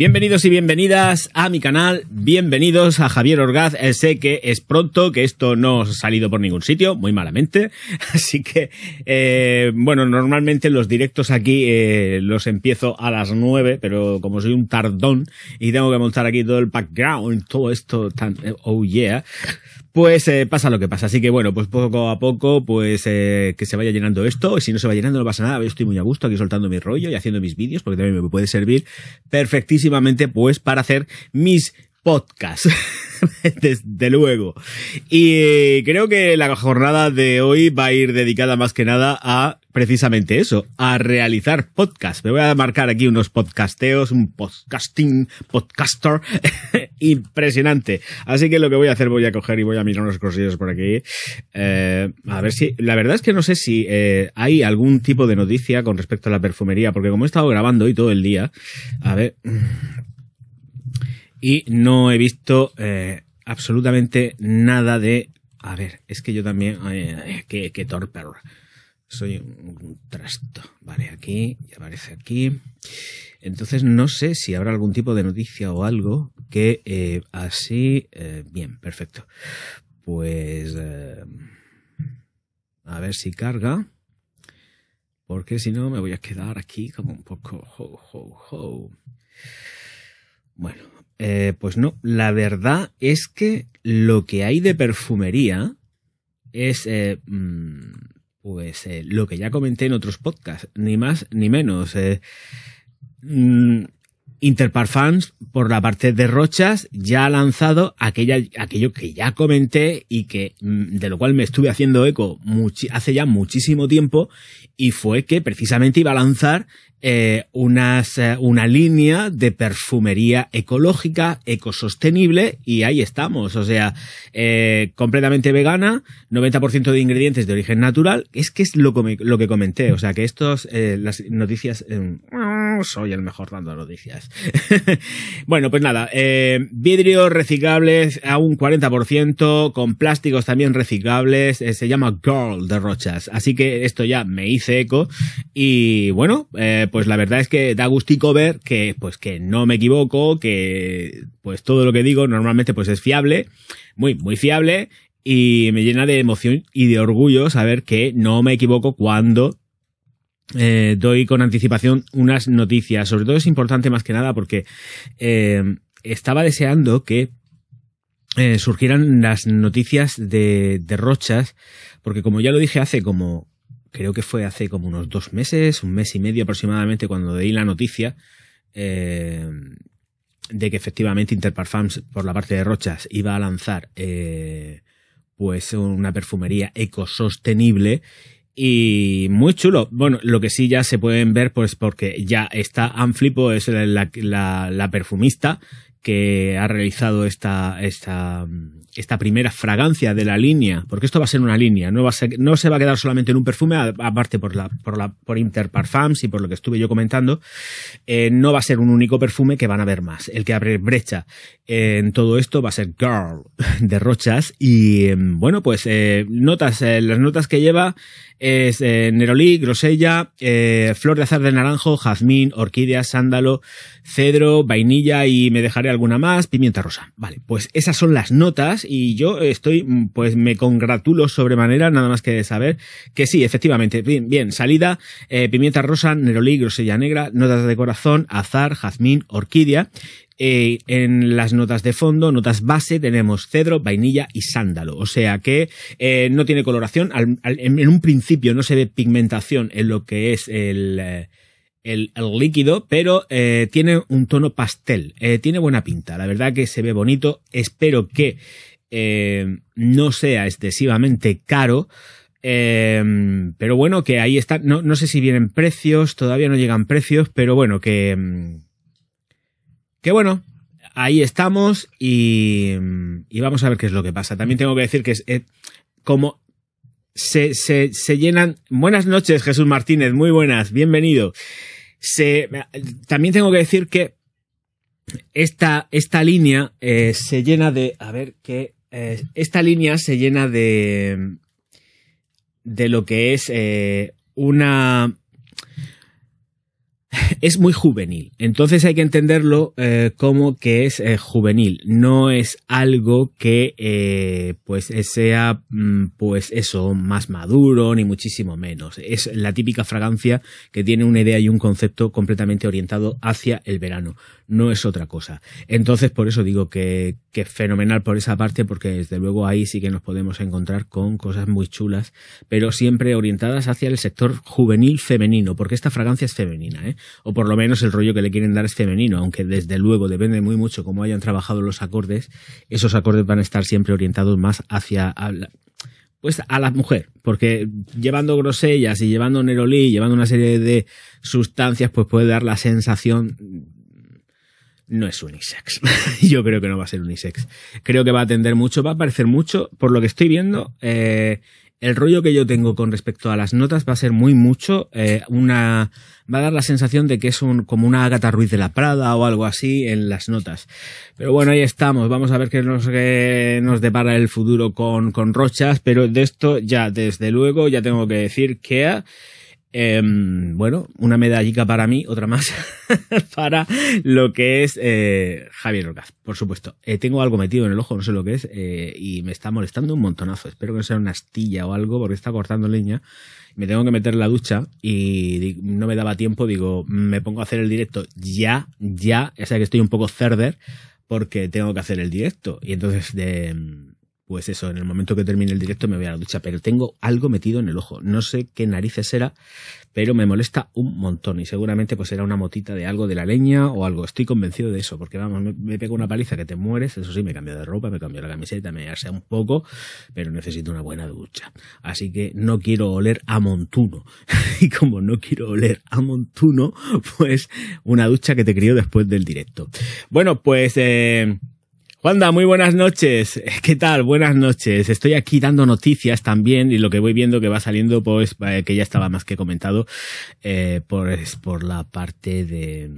Bienvenidos y bienvenidas a mi canal, bienvenidos a Javier Orgaz. Eh, sé que es pronto, que esto no ha salido por ningún sitio, muy malamente. Así que, eh, bueno, normalmente los directos aquí eh, los empiezo a las nueve, pero como soy un tardón y tengo que montar aquí todo el background, todo esto tan, oh yeah, pues eh, pasa lo que pasa. Así que bueno, pues poco a poco, pues eh, que se vaya llenando esto. Y si no se va llenando, no pasa nada. Yo estoy muy a gusto aquí soltando mi rollo y haciendo mis vídeos, porque también me puede servir perfectísimamente, pues, para hacer mis podcasts. Desde luego. Y creo que la jornada de hoy va a ir dedicada más que nada a precisamente eso, a realizar podcast. Me voy a marcar aquí unos podcasteos, un podcasting, podcaster impresionante. Así que lo que voy a hacer, voy a coger y voy a mirar unos cosillos por aquí. Eh, a ver si, la verdad es que no sé si eh, hay algún tipo de noticia con respecto a la perfumería, porque como he estado grabando hoy todo el día, a ver, y no he visto eh, absolutamente nada de... A ver, es que yo también... Eh, qué, qué. Soy un trasto. Vale, aquí, aparece aquí. Entonces no sé si habrá algún tipo de noticia o algo que eh, así... Eh, bien, perfecto. Pues... Eh, a ver si carga. Porque si no me voy a quedar aquí como un poco... Ho, ho, ho. Bueno, pues no, la verdad es que lo que hay de perfumería es mm, pues eh, lo que ya comenté en otros podcasts, ni más ni menos. Eh, mm, Interparfums, por la parte de Rochas, ya ha lanzado aquella, aquello que ya comenté y que mm, de lo cual me estuve haciendo eco hace ya muchísimo tiempo y fue que precisamente iba a lanzar eh, unas, eh, una línea de perfumería ecológica, ecosostenible, y ahí estamos. O sea, eh, completamente vegana, 90% de ingredientes de origen natural. Es que es lo, lo que comenté. O sea, que estos, las noticias, eh, soy el mejor dando noticias. bueno, pues nada, vidrios reciclables a un 40%, con plásticos también reciclables, se llama Girl de Rochas. Así que esto ya me hice eco, y bueno, eh, pues la verdad es que da gustico ver que, pues que no me equivoco, que pues todo lo que digo normalmente pues es fiable, muy, muy fiable, y me llena de emoción y de orgullo saber que no me equivoco cuando eh, doy con anticipación unas noticias. Sobre todo es importante más que nada porque eh, estaba deseando que surgieran las noticias de, de Rochas, porque como ya lo dije hace como creo que fue hace como unos dos meses, un mes y medio aproximadamente, cuando di la noticia eh, de que efectivamente Interparfums, por la parte de Rochas, iba a lanzar eh, pues una perfumería ecosostenible y muy chulo. Bueno, lo que sí ya se pueden ver, pues porque ya está Anflipo, es la, la, la perfumista que ha realizado esta, esta, primera fragancia de la línea, porque esto va a ser una línea, no, no se va a quedar solamente en un perfume, aparte por la, por la, por Interparfums y por lo que estuve yo comentando, eh, no va a ser un único perfume que van a ver más. El que abre brecha en todo esto va a ser Girl de Rochas y bueno, pues eh, notas, eh, las notas que lleva es Nerolí, grosella, flor de azar de naranjo, jazmín, orquídea, sándalo, cedro, vainilla y me dejaré alguna más, pimienta rosa. Vale, pues esas son las notas y yo estoy, pues me congratulo sobremanera, nada más que saber que sí, efectivamente, bien, bien salida, eh, pimienta rosa, nerolí, grosella negra, notas de corazón, azar, jazmín, orquídea eh, en las notas de fondo, notas base, tenemos cedro, vainilla y sándalo. O sea que eh, no tiene coloración. En un principio no se ve pigmentación en lo que es el, el, líquido, pero eh, tiene un tono pastel. tiene buena pinta. La verdad que se ve bonito. Espero que no sea excesivamente caro. Eh, pero bueno, que ahí está. No, no sé si vienen precios, todavía no llegan precios, pero bueno, que, que bueno, ahí estamos y, y, vamos a ver qué es lo que pasa. También tengo que decir que es eh, como se, se, se, llenan. Buenas noches, Jesús Martínez, muy buenas, bienvenido. Se, también tengo que decir que esta, esta línea eh, se llena de. A ver, que. Eh, esta línea se llena de. de lo que es eh, una es muy juvenil. Entonces hay que entenderlo eh, como que es eh, juvenil. No es algo que eh, pues sea mm, pues eso más maduro ni muchísimo menos. Es la típica fragancia que tiene una idea y un concepto completamente orientado hacia el verano. No es otra cosa. Entonces por eso digo que, que fenomenal por esa parte porque desde luego ahí sí que nos podemos encontrar con cosas muy chulas, pero siempre orientadas hacia el sector juvenil femenino, porque esta fragancia es femenina, ¿eh? O por lo menos el rollo que le quieren dar es femenino, aunque desde luego depende muy mucho cómo hayan trabajado los acordes, esos acordes van a estar siempre orientados más hacia pues a la mujer, porque llevando grosellas y llevando nerolí, llevando una serie de sustancias, pues puede dar la sensación no es unisex. Yo creo que no va a ser unisex. Creo que va a atender mucho, va a parecer mucho, por lo que estoy viendo, eh, el rollo que yo tengo con respecto a las notas va a ser muy mucho eh, una va a dar la sensación de que es un, como una Agatha Ruiz de la Prada o algo así en las notas. Pero bueno, ahí estamos. Vamos a ver qué nos, nos depara el futuro con, con Rochas. Pero de esto ya, desde luego, ya tengo que decir que Em, bueno, una medallica para mí, otra más para lo que es eh, Javier Orgaz, por supuesto. Eh, tengo algo metido en el ojo, no sé lo que es, eh, y me está molestando un montonazo. Espero que no sea una astilla o algo, porque está cortando leña. Me tengo que meter en la ducha y no me daba tiempo, digo, me pongo a hacer el directo ya, ya, ya sé que estoy un poco cerder porque tengo que hacer el directo. Y entonces de pues eso, en el momento que termine el directo me voy a la ducha, pero tengo algo metido en el ojo. No sé qué narices será, pero me molesta un montón y seguramente pues será una motita de algo de la leña o algo. Estoy convencido de eso, porque vamos, me, pego una paliza que te mueres, eso sí, me cambio de ropa, me cambio la camiseta, me sea un poco, pero necesito una buena ducha. Así que no quiero oler a montuno. y como no quiero oler a montuno, pues una ducha que te crío después del directo. Bueno, pues eh, Juanda, muy buenas noches. ¿Qué tal? Buenas noches. Estoy aquí dando noticias también y lo que voy viendo que va saliendo, pues, eh, que ya estaba más que comentado, eh, por, por la parte de,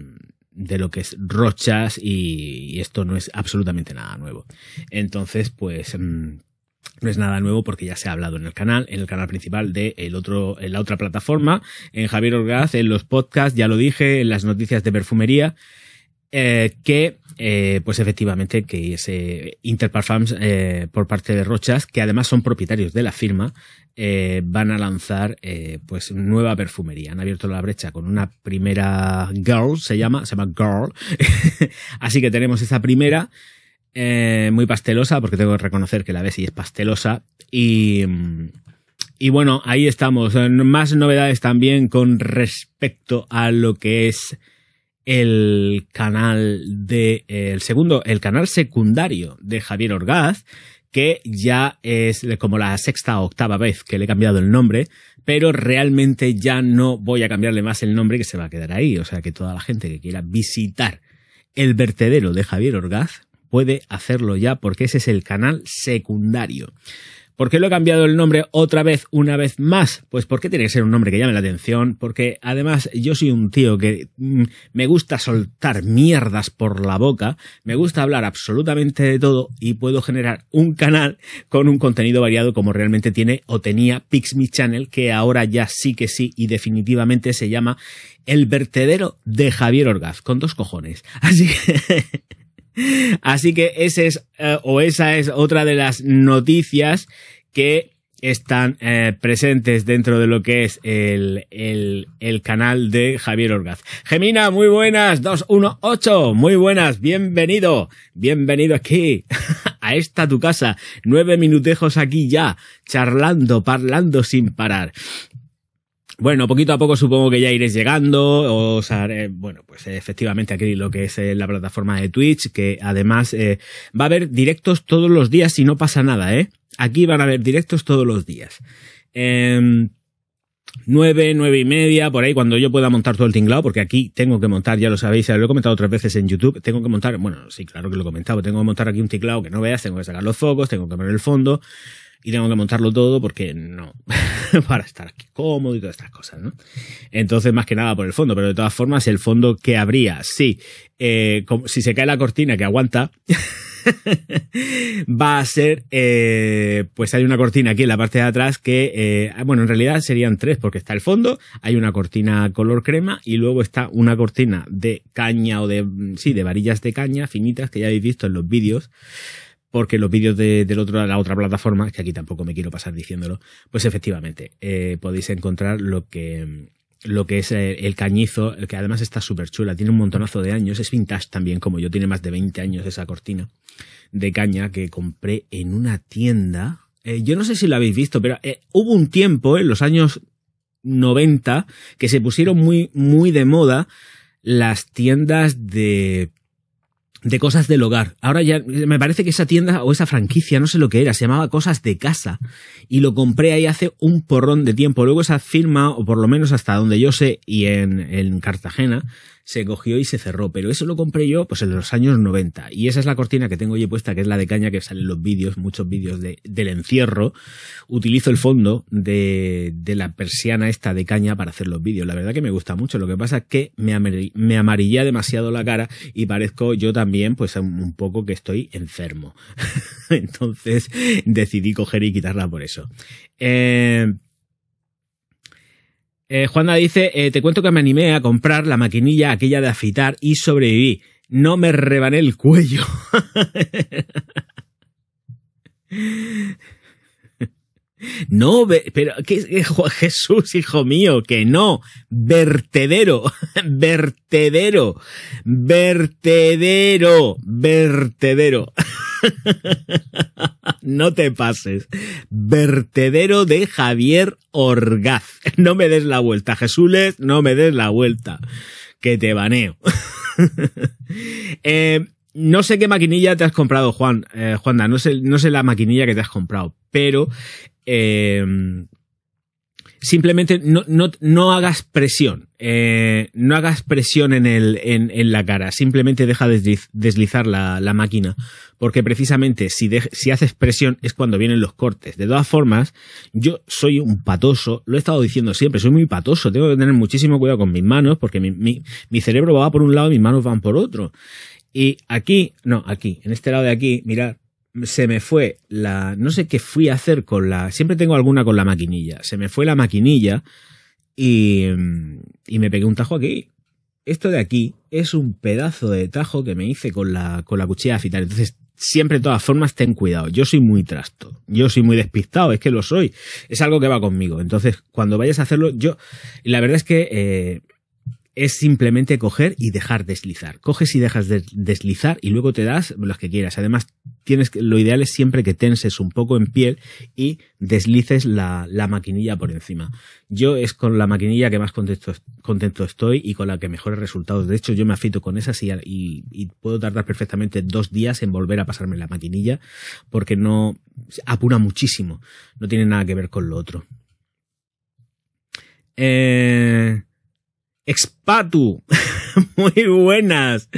de lo que es rochas y, esto no es absolutamente nada nuevo. Entonces, pues, mm, no es nada nuevo porque ya se ha hablado en el canal, en el canal principal de el otro, en la otra plataforma, en Javier Orgaz, en los podcasts, ya lo dije, en las noticias de perfumería, eh, que eh, pues efectivamente que ese Interparfums eh, por parte de Rochas, que además son propietarios de la firma, eh, van a lanzar eh, pues nueva perfumería. Han abierto la brecha con una primera Girl, se llama, se llama Girl. Así que tenemos esa primera, muy pastelosa, porque tengo que reconocer que la Bessie es pastelosa. Y, y bueno, ahí estamos. Más novedades también con respecto a lo que es el canal de el segundo, el canal secundario de Javier Orgaz, que ya es como la sexta o octava vez que le he cambiado el nombre, pero realmente ya no voy a cambiarle más el nombre que se va a quedar ahí. O sea que toda la gente que quiera visitar el vertedero de Javier Orgaz puede hacerlo ya porque ese es el canal secundario. ¿Por qué lo he cambiado el nombre otra vez, una vez más? Pues porque tiene que ser un nombre que llame la atención, porque además yo soy un tío que mm, me gusta soltar mierdas por la boca, me gusta hablar absolutamente de todo y puedo generar un canal con un contenido variado como realmente tiene o tenía Pixme Channel, que ahora ya sí que sí y definitivamente se llama El vertedero de Javier Orgaz, con dos cojones. Así que... Así que ese es, eh, o esa es otra de las noticias que están eh, presentes dentro de lo que es el, el, el, canal de Javier Orgaz. Gemina, muy buenas, 218, muy buenas, bienvenido, bienvenido aquí, a esta tu casa, nueve minutejos aquí ya, charlando, parlando sin parar. Bueno, poquito a poco supongo que ya iréis llegando, o sea, bueno, pues efectivamente aquí lo que es eh, la plataforma de Twitch, que además eh, va a haber directos todos los días si no pasa nada, ¿eh? Aquí van a haber directos todos los días. Eh, nueve, nueve y media, por ahí, cuando yo pueda montar todo el tinglado, porque aquí tengo que montar, ya lo sabéis, lo he comentado otras veces en YouTube, tengo que montar, bueno, sí, claro que lo he comentado, tengo que montar aquí un tinglado que no veas, tengo que sacar los focos, tengo que poner el fondo, y tengo que montarlo todo porque no, para estar aquí cómodo y todas estas cosas, ¿no? Entonces, más que nada por el fondo, pero de todas formas, el fondo que habría, sí, eh, como, si se cae la cortina que aguanta, va a ser, eh, pues hay una cortina aquí en la parte de atrás que, eh, bueno, en realidad serían tres porque está el fondo, hay una cortina color crema y luego está una cortina de caña o de, sí, de varillas de caña finitas que ya habéis visto en los vídeos porque los vídeos de, del otro, la otra plataforma, que aquí tampoco me quiero pasar diciéndolo, pues efectivamente eh, podéis encontrar lo que lo que es eh, el cañizo, que además está súper chula, tiene un montonazo de años, es vintage también, como yo, tiene más de 20 años esa cortina de caña que compré en una tienda. Eh, yo no sé si lo habéis visto, pero hubo un tiempo en los años 90 que se pusieron muy, muy de moda las tiendas de de cosas del hogar. Ahora ya me parece que esa tienda o esa franquicia, no sé lo que era, se llamaba Cosas de Casa. Y lo compré ahí hace un porrón de tiempo. Luego esa firma, o por lo menos hasta donde yo sé, y en, en Cartagena, se cogió y se cerró. Pero eso lo compré yo pues en los años 90. Y esa es la cortina que tengo yo puesta, que es la de caña que sale en los vídeos, muchos vídeos de, del encierro. Utilizo el fondo de, de la persiana esta de caña para hacer los vídeos. La verdad que me gusta mucho. Lo que pasa es que me, me amarilla demasiado la cara y parezco yo también pues un poco que estoy enfermo. Entonces decidí coger y quitarla por eso. Eh, eh, Juana dice, eh, te cuento que me animé a comprar la maquinilla aquella de afitar y sobreviví. No me rebané el cuello. No, pero ¿qué, Jesús, hijo mío, que no. Vertedero, vertedero, vertedero, vertedero. No te pases. Vertedero de Javier Orgaz. No me des la vuelta, Jesús, no me des la vuelta. Que te baneo. eh, no sé qué maquinilla te has comprado, Juan, eh, Juanda, no sé, no sé la maquinilla que te has comprado, pero eh, simplemente no, no, no, hagas presión, eh, no hagas presión en, el, en, en, la cara, simplemente deja deslizar la, la máquina, porque precisamente si, de, si haces presión es cuando vienen los cortes. De todas formas, yo soy un patoso, lo he estado diciendo siempre, soy muy patoso, tengo que tener muchísimo cuidado con mis manos, porque mi, mi, mi cerebro va por un lado y mis manos van por otro. Y aquí, no, aquí, en este lado de aquí, mirad, se me fue la, no sé qué fui a hacer con la, siempre tengo alguna con la maquinilla, se me fue la maquinilla y, y me pegué un tajo aquí. Esto de aquí es un pedazo de tajo que me hice con la, con la cuchilla de afitar. Entonces, siempre de todas formas ten cuidado. Yo soy muy trasto. Yo soy muy despistado. Es que lo soy. Es algo que va conmigo. Entonces, cuando vayas a hacerlo, yo, la verdad es que, eh, es simplemente coger y dejar deslizar. Coges y dejas de deslizar y luego te das los que quieras. Además, tienes que, lo ideal es siempre que tenses un poco en piel y deslices la, la maquinilla por encima. Yo es con la maquinilla que más contento, contento estoy y con la que mejores resultados. De hecho, yo me afito con esas y, y, y puedo tardar perfectamente dos días en volver a pasarme la maquinilla porque no apura muchísimo. No tiene nada que ver con lo otro. Eh, Expatu, muy buenas.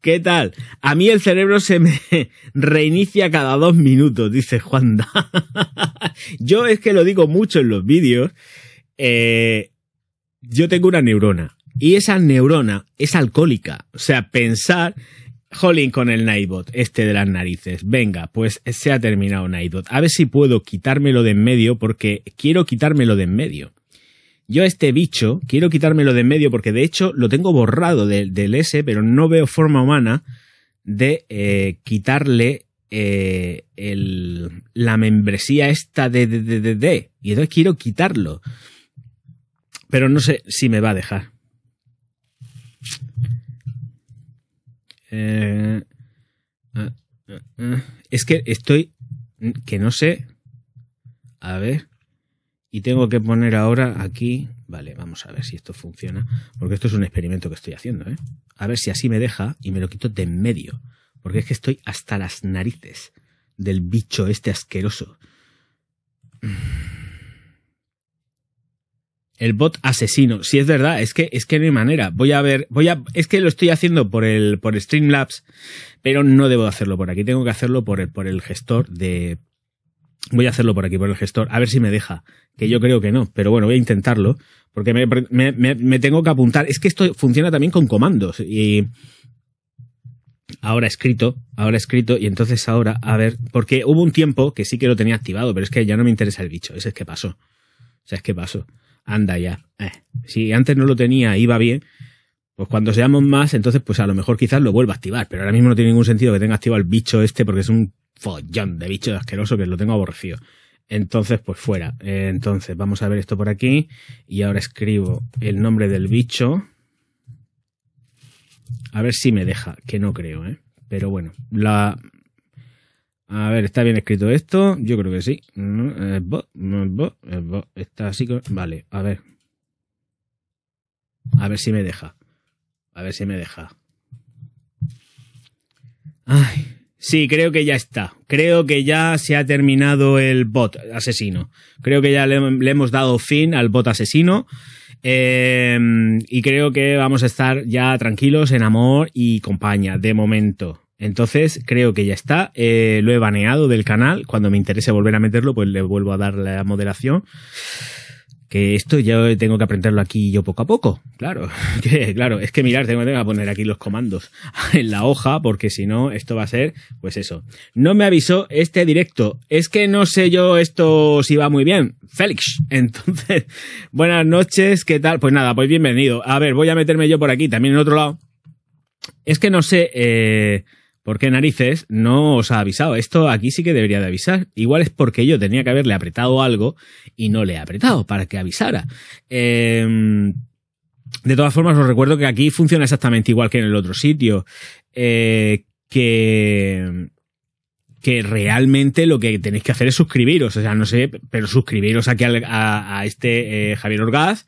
¿Qué tal? A mí el cerebro se me reinicia cada dos minutos, dice Juanda. yo es que lo digo mucho en los vídeos. Eh, yo tengo una neurona y esa neurona es alcohólica. O sea, pensar, jolín con el Nightbot, este de las narices. Venga, pues se ha terminado Nightbot. A ver si puedo quitármelo de en medio porque quiero quitármelo de en medio. Yo este bicho quiero quitármelo de en medio porque de hecho lo tengo borrado del S, pero no veo forma humana de eh, quitarle eh, el, la membresía esta de, de, de, de, de. Y entonces quiero quitarlo. Pero no sé si me va a dejar. Eh, uh, uh, uh. Es que estoy... Que no sé... A ver y tengo que poner ahora aquí, vale, vamos a ver si esto funciona, porque esto es un experimento que estoy haciendo, ¿eh? A ver si así me deja y me lo quito de en medio, porque es que estoy hasta las narices del bicho este asqueroso. El bot asesino, si es verdad, es que es que no hay manera. Voy a ver, voy a es que lo estoy haciendo por el por Streamlabs, pero no debo hacerlo por aquí, tengo que hacerlo por el por el gestor de Voy a hacerlo por aquí, por el gestor, a ver si me deja. Que yo creo que no, pero bueno, voy a intentarlo. Porque me, me, me, tengo que apuntar. Es que esto funciona también con comandos. Y ahora escrito, ahora escrito, y entonces ahora, a ver, porque hubo un tiempo que sí que lo tenía activado, pero es que ya no me interesa el bicho, ese es que pasó. O sea, es que pasó. Anda ya. Eh. Si antes no lo tenía, iba bien, pues cuando seamos más, entonces pues a lo mejor quizás lo vuelva a activar, pero ahora mismo no tiene ningún sentido que tenga activado el bicho este porque es un follón de bicho asqueroso que lo tengo aborrecido. Entonces, pues fuera. Eh, entonces, vamos a ver esto por aquí. Y ahora escribo el nombre del bicho. A ver si me deja, que no creo, ¿eh? Pero bueno, la... A ver, ¿está bien escrito esto? Yo creo que sí. Eh, eh, está así. Vale, a ver. A ver si me deja. A ver si me deja. Ay, sí, creo que ya está. Creo que ya se ha terminado el bot asesino. Creo que ya le, hemos dado fin al bot asesino. Em, y creo que vamos a estar ya tranquilos en amor y compañía, de momento. Entonces creo que ya está. Eh, lo he baneado del canal. Cuando me interese volver a meterlo, pues le vuelvo a dar la moderación que esto ya tengo que aprenderlo aquí yo poco a poco. Claro, que, claro, es que mirar, tengo, que poner aquí los comandos en la hoja, porque si no, esto va a ser, pues eso. No me avisó este directo. Es que no sé yo esto si va muy bien. Félix. Entonces, buenas noches, ¿qué tal? Pues nada, pues bienvenido. A ver, voy a meterme yo por aquí, también en otro lado. Es que no sé, eh, ¿Por qué narices no os ha avisado? Esto aquí sí que debería de avisar. Igual es porque yo tenía que haberle apretado algo y no le he apretado para que avisara. Em, de todas formas, os recuerdo que aquí funciona exactamente igual que en el otro sitio. Eh, que que realmente lo que tenéis que hacer es suscribiros, o sea, no sé, pero suscribiros aquí a, este eh, Javier Orgaz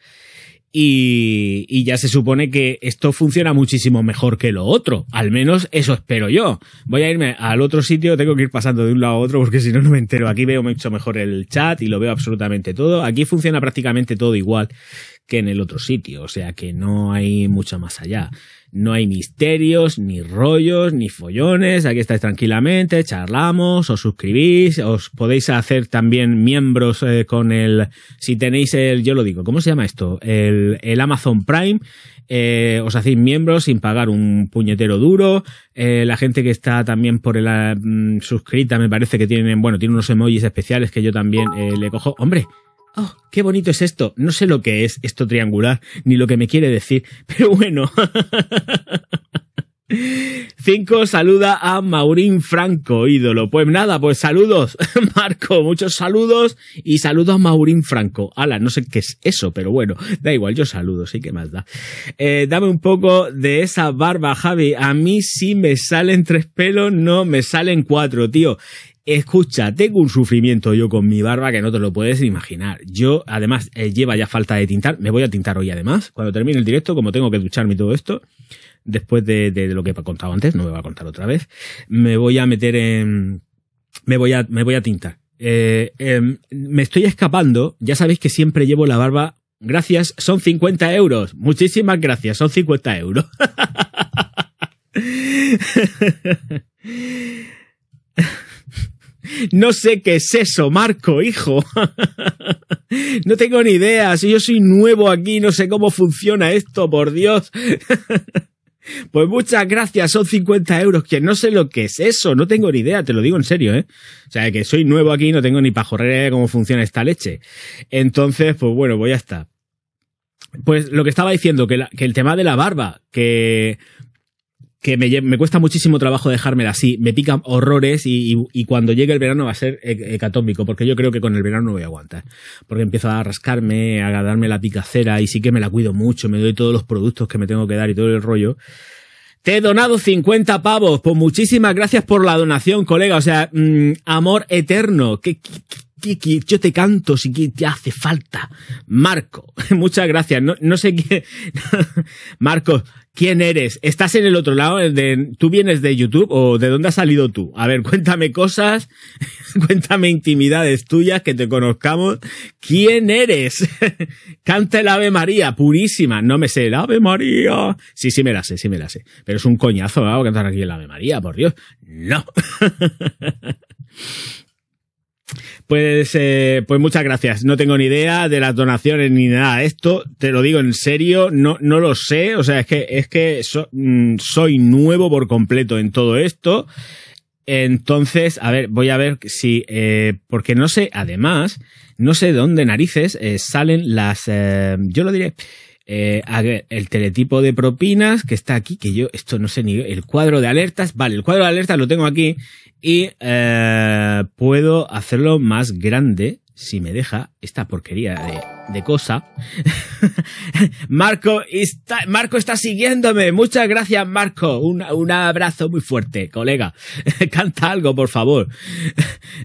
y, ya se supone que esto funciona muchísimo mejor que lo otro. Al menos eso espero yo. Voy a irme al otro sitio, tengo que ir pasando de un lado a otro porque si no, no me entero. Aquí veo mucho mejor el chat y lo veo absolutamente todo. Aquí funciona prácticamente todo igual que en el otro sitio, o sea que no hay mucho más allá. No hay misterios, ni rollos, ni follones. Aquí estáis tranquilamente, charlamos, os suscribís, os podéis hacer también miembros eh, con el, si tenéis el, yo lo digo, ¿cómo se llama esto? El, el Amazon Prime. Eh, os hacéis miembros sin pagar un puñetero duro. Eh, la gente que está también por el mm, suscrita me parece que tienen, bueno, tiene unos emojis especiales que yo también le cojo. Hombre, Oh, qué bonito es esto. No sé lo que es esto triangular, ni lo que me quiere decir, pero bueno. Cinco saluda a Maurín Franco, ídolo. Pues nada, pues saludos, Marco, muchos saludos y saludos a Maurín Franco. Ala, no sé qué es eso, pero bueno, da igual, yo saludo, sí que más da. Eh, dame un poco de esa barba, Javi. A mí sí me salen tres pelos, no me salen cuatro, tío. Escucha, tengo un sufrimiento yo con mi barba que no te lo puedes imaginar. Yo, además, eh, lleva ya falta de tintar. Me voy a tintar hoy, además. Cuando termine el directo, como tengo que ducharme y todo esto, después de, lo que he contado antes, no me voy a contar otra vez, me voy a meter en. Me voy a, me voy a tintar. Eh, em, me estoy escapando. Ya sabéis que siempre llevo la barba. Gracias, son 50 euros. Muchísimas gracias, son 50 euros. No sé qué es eso, Marco, hijo. No tengo ni idea. Si yo soy nuevo aquí, no sé cómo funciona esto, por Dios. Pues muchas gracias, son 50 euros, que no sé lo que es eso, no tengo ni idea, te lo digo en serio, ¿eh? O sea, que soy nuevo aquí, no tengo ni pajorrera cómo funciona esta leche. Entonces, pues bueno, pues ya está. Pues lo que estaba diciendo, que el tema de la barba, que que me, cuesta muchísimo trabajo dejármela así, me pican horrores y, cuando llegue el verano va a ser hecatómico, porque yo creo que con el verano no voy a aguantar, porque empiezo a rascarme, a darme la picacera y sí que me la cuido mucho, me doy todos los productos que me tengo que dar y todo el rollo. Te he donado 50 pavos, pues muchísimas gracias por la donación, colega, o sea, mm, amor eterno, que, yo te canto si te hace falta. Marco, muchas gracias. No, no sé qué. Marco, ¿Quién eres? ¿Estás en el otro lado? ¿Tú vienes de YouTube o de dónde has salido tú? A ver, cuéntame cosas, cuéntame intimidades tuyas, que te conozcamos. ¿Quién eres? Canta el Ave María, purísima. No me sé, el Ave María. Sí, sí me la sé, sí me la sé. Pero es un coñazo, ¿no? Cantar aquí el Ave María, por Dios. No. Pues, eh, pues muchas gracias. No tengo ni idea de las donaciones ni nada. Esto te lo digo en serio, no, no lo sé. O sea, es que, es que mm, soy nuevo por completo en todo esto. Entonces, a ver, voy a ver si, eh, porque no sé, además, no sé de dónde narices eh, salen las, eh, yo lo diré, eh, el teletipo de propinas que está aquí, que yo, esto no sé ni, el cuadro de alertas, vale, el cuadro de alertas lo tengo aquí y eh, puedo hacerlo más grande si me deja esta porquería de, de cosa. Marco está, Marco está siguiéndome. Muchas gracias, Marco. Un, un abrazo muy fuerte, colega. Canta algo, por favor.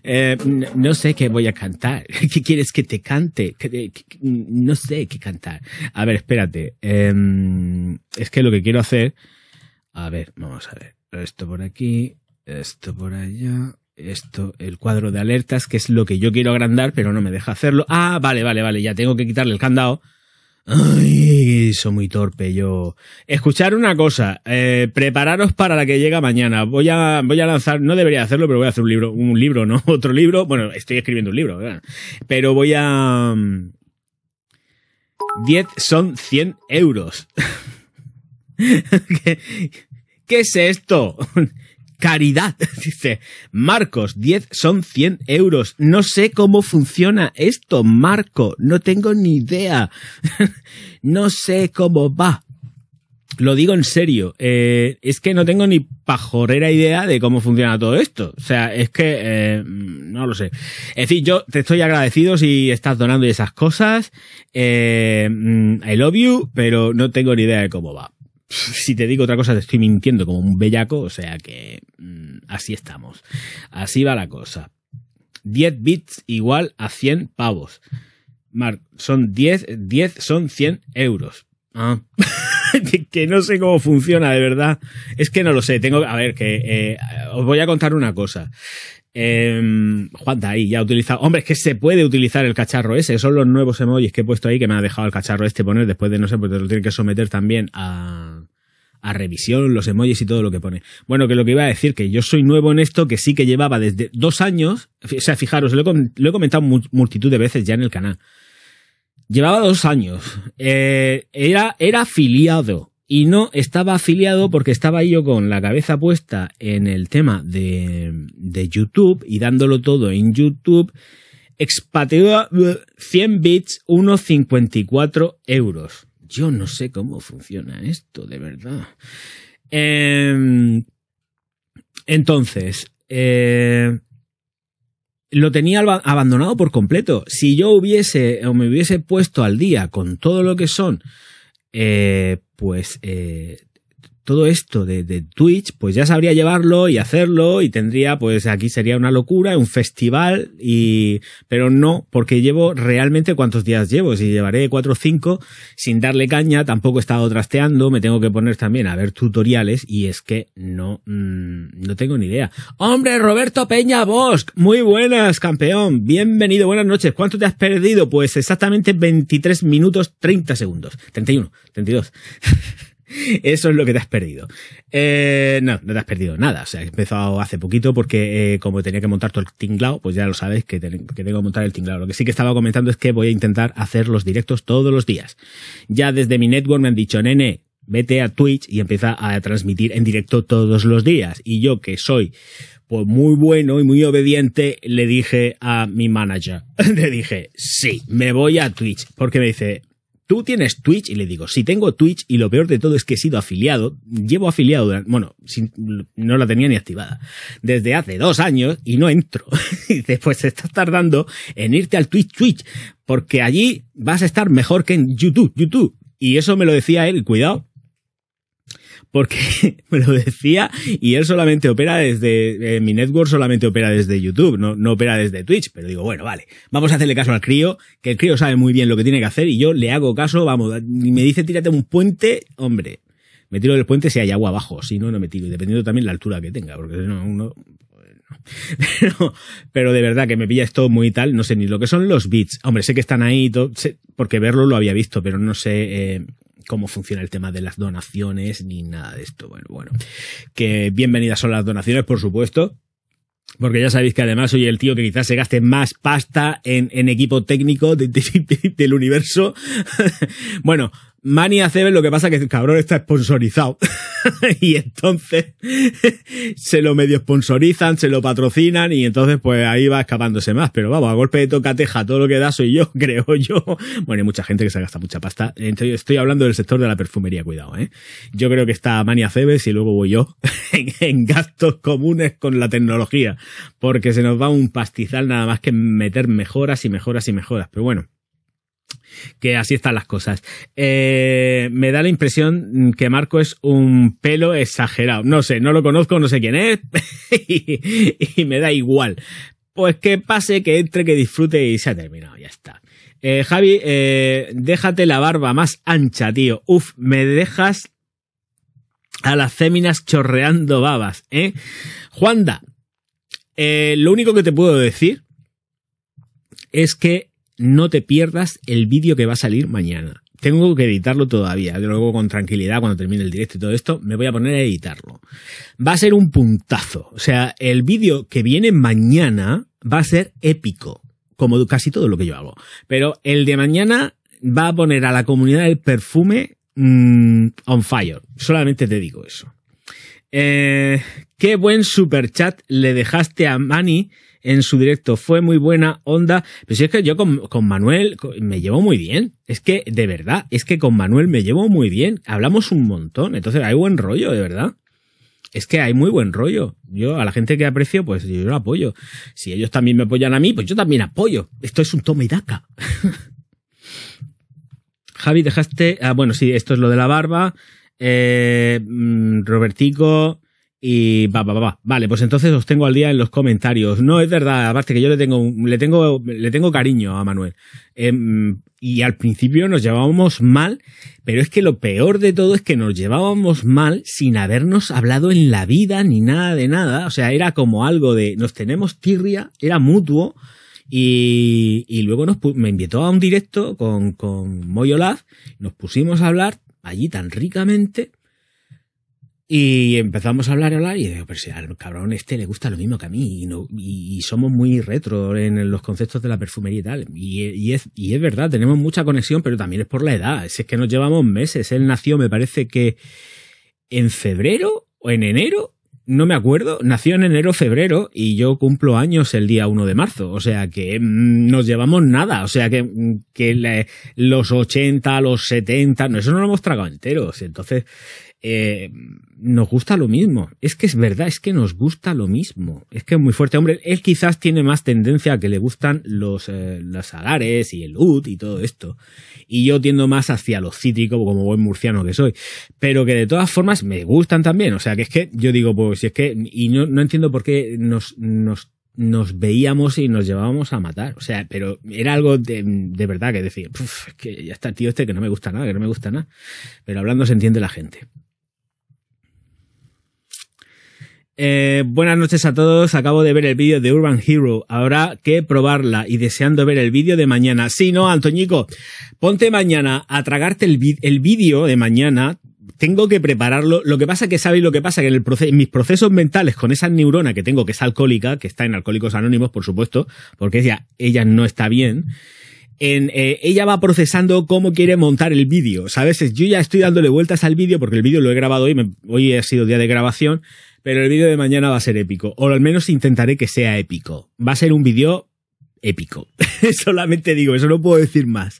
Eh, no sé qué voy a cantar. ¿Qué quieres que te cante? No sé qué cantar. A ver, espérate. Eh, es que lo que quiero hacer. A ver, vamos a ver. Esto por aquí, esto por allá esto, el cuadro de alertas, que es lo que yo quiero agrandar, pero no me deja hacerlo. Ah, vale, vale, vale, ya tengo que quitarle el candado. Ay, soy muy torpe yo. Escuchar una cosa, eh, prepararos para la que llega mañana. Voy a, voy a lanzar, no debería hacerlo, pero voy a hacer un libro, un libro, ¿no? Otro libro. Bueno, estoy escribiendo un libro, ¿verdad? Pero voy a... 10 son 100 euros. ¿Qué, ¿Qué es esto? Caridad. Dice, Marcos, 10 son 100 euros. No sé cómo funciona esto, Marco. No tengo ni idea. no sé cómo va. Lo digo en serio, eh, es que no tengo ni pajorera idea de cómo funciona todo esto. O sea, es que eh, no lo sé. En fin, yo te estoy agradecido si estás donando esas cosas. Eh, I love you, pero no tengo ni idea de cómo va si te digo otra cosa te estoy mintiendo como un bellaco, o sea que mm, así estamos. Así va la cosa. 10 bits igual a 100 pavos. Mark, son 10, 10 son 100 euros. Ah. que, no sé cómo funciona, de verdad. Es que no lo sé. Tengo, a ver, que eh, os voy a contar una cosa. Eh, Juan, ahí ya ha utilizado. Hombre, es que se puede utilizar el cacharro ese. Son los nuevos emojis que he puesto ahí que me ha dejado el cacharro este poner después de no sé, pues te lo tiene que someter también a, a revisión, los emojis y todo lo que pone. Bueno, que lo que iba a decir, que yo soy nuevo en esto, que sí que llevaba desde dos años. O sea, fijaros, lo he, lo he comentado multitud de veces ya en el canal. Llevaba dos años. Eh, era, era afiliado y no estaba afiliado porque estaba yo con la cabeza puesta en el tema de, de YouTube y dándolo todo en YouTube. Expatrió 100 bits, 1,54 euros. Yo no sé cómo funciona esto, de verdad. Eh, entonces, eh, lo tenía abandonado por completo. Si yo hubiese o me hubiese puesto al día con todo lo que son eh, pues eh, todo esto de, de, Twitch, pues ya sabría llevarlo y hacerlo y tendría, pues aquí sería una locura, un festival y, pero no, porque llevo realmente cuántos días llevo, si llevaré cuatro o cinco sin darle caña, tampoco he estado trasteando, me tengo que poner también a ver tutoriales y es que no, mmm, no tengo ni idea. Hombre, Roberto Peña Bosch, muy buenas, campeón, bienvenido, buenas noches, ¿cuánto te has perdido? Pues exactamente 23 minutos 30 segundos, 31, 32. Eso es lo que te has perdido. Eh, no, no te has perdido nada. O sea, he empezado hace poquito porque eh, como tenía que montar todo el tinglao, pues ya lo sabes que, que, tengo que montar el tinglao. Lo que sí que estaba comentando es que voy a intentar hacer los directos todos los días. Ya desde mi network me han dicho, nene, vete a Twitch y empieza a transmitir en directo todos los días. Y yo que soy pues muy bueno y muy obediente, le dije a mi manager, le dije, sí, me voy a Twitch, porque me dice, ¿Tú tienes Twitch? Y le digo, sí tengo Twitch y lo peor de todo es que he sido afiliado, llevo afiliado, bueno, no la tenía ni activada, desde hace dos años y no entro. y después estás tardando en irte al Twitch Twitch, porque allí vas a estar mejor que en YouTube, YouTube. Y eso me lo decía él, cuidado, porque me lo decía y él solamente opera desde, eh, mi network solamente opera desde YouTube, no, no opera desde Twitch, pero digo, bueno, vale, vamos a hacerle caso al crío, que el crío sabe muy bien lo que tiene que hacer y yo le hago caso, vamos, y me dice tírate un puente, hombre, me tiro del puente si hay agua abajo, si no, no me tiro, y dependiendo también la altura que tenga, porque si no, uno, pero, pero de verdad que me pilla esto muy tal, no sé ni lo que son los bits. Hombre, sé que están ahí, porque verlo lo había visto, pero no sé eh, cómo funciona el tema de las donaciones ni nada de esto. Bueno, bueno, que bienvenidas son las donaciones, por supuesto. Porque ya sabéis que además soy el tío que quizás se gaste más pasta en, equipo técnico de- de- del universo. bueno, Mani Acebe lo que pasa es que el cabrón está sponsorizado. y entonces se lo medio sponsorizan, se lo patrocinan y entonces pues ahí va escapándose más. Pero vamos, a golpe de tocateja, todo lo que da soy yo, creo yo. Bueno, hay mucha gente que se gasta mucha pasta. Entonces, estoy hablando del sector de la perfumería, cuidado, ¿eh? Yo creo que está Mani Acebes y luego voy yo en, en gastos comunes con la tecnología. Porque se nos va un pastizal nada más que meter mejoras y mejoras y mejoras. Pero bueno que así están las cosas. Eh, me da la impresión que Marco es un pelo exagerado. No sé, no lo conozco, no sé quién es y, me da igual. Pues que pase, que entre, que disfrute y se ha terminado, ya está. Eh, Javi, eh, déjate la barba más ancha, tío. Uf, me dejas a las féminas chorreando babas, ¿eh? Juanda, lo único que te puedo decir es que no te pierdas el vídeo que va a salir mañana. Tengo que editarlo todavía. Luego con tranquilidad, cuando termine el directo y todo esto, me voy a poner a editarlo. Va a ser un puntazo. O sea, el vídeo que viene mañana va a ser épico. Como casi todo lo que yo hago. Pero el de mañana va a poner a la comunidad del perfume mm, on fire. Solamente te digo eso. Eh, qué buen super chat le dejaste a Mani en su directo. Fue muy buena onda. Pero si es que yo con, con Manuel me llevo muy bien. Es que, de verdad, es que con Manuel me llevo muy bien. Hablamos un montón. Entonces hay buen rollo, de verdad. Es que hay muy buen rollo. Yo, a la gente que aprecio, pues yo lo apoyo. Si ellos también me apoyan a mí, pues yo también apoyo. Esto es un toma y daca. Javi, dejaste. Ah, bueno, sí, esto es lo de la barba. Eh, mm, Robertico. Y va, va, va, va. Vale, pues entonces os tengo al día en los comentarios. No, es verdad, aparte que yo le tengo, le tengo, le tengo cariño a Manuel. Em, y al principio nos llevábamos mal, pero es que lo peor de todo es que nos llevábamos mal sin habernos hablado en la vida ni nada de nada. O sea, era como algo de nos tenemos tirria, era mutuo. Y, y luego nos, me invitó a un directo con, con Moyo Lab, nos pusimos a hablar allí tan ricamente y empezamos a hablar y hablar y digo, pero si al cabrón este le gusta lo mismo que a mí y, no, y, somos muy retro en los conceptos de la perfumería y tal. Y, es, y es verdad, tenemos mucha conexión, pero también es por la edad. Es que nos llevamos meses. Él nació, me parece que en febrero o en enero, no me acuerdo, nació en enero febrero y yo cumplo años el día 1 de marzo, o sea que mm, nos llevamos nada, o sea que, mm, que los 80, los 70, no, eso no lo hemos tragado enteros, entonces eh, nos gusta lo mismo, es que es verdad, es que nos gusta lo mismo, es que es muy fuerte, hombre, él quizás tiene más tendencia a que le gustan los, eh, los agares y el oud y todo esto, y yo tiendo más hacia lo cítrico como buen murciano que soy, pero que de todas formas me gustan también. O sea, que es que yo digo, pues si es que, y no, no entiendo por qué nos, nos, nos veíamos y nos llevábamos a matar. O sea, pero era algo de, de verdad que decía, "Puf, es que ya está tío este que no me gusta nada, que no me gusta nada. Pero hablando se entiende la gente. Eh, buenas noches a todos. Acabo de ver el vídeo de Urban Hero. Habrá que probarla y deseando ver el vídeo de mañana. Sí, no, Antoñico. Ponte mañana a tragarte el, el vídeo de mañana. Tengo que prepararlo. Lo que pasa que sabéis lo que pasa que en, el en mis procesos mentales con esa neurona que tengo que es alcohólica, que está en Alcohólicos Anónimos, por supuesto, porque ella, ella no está bien. En, eh, ella va procesando cómo quiere montar el vídeo, ¿sabes? Yo ya estoy dándole vueltas al vídeo porque el vídeo lo he grabado hoy, me- hoy ha sido día de grabación, pero el vídeo de mañana va a ser épico, o al menos intentaré que sea épico. Va a ser un vídeo épico. Solamente digo, eso no puedo decir más.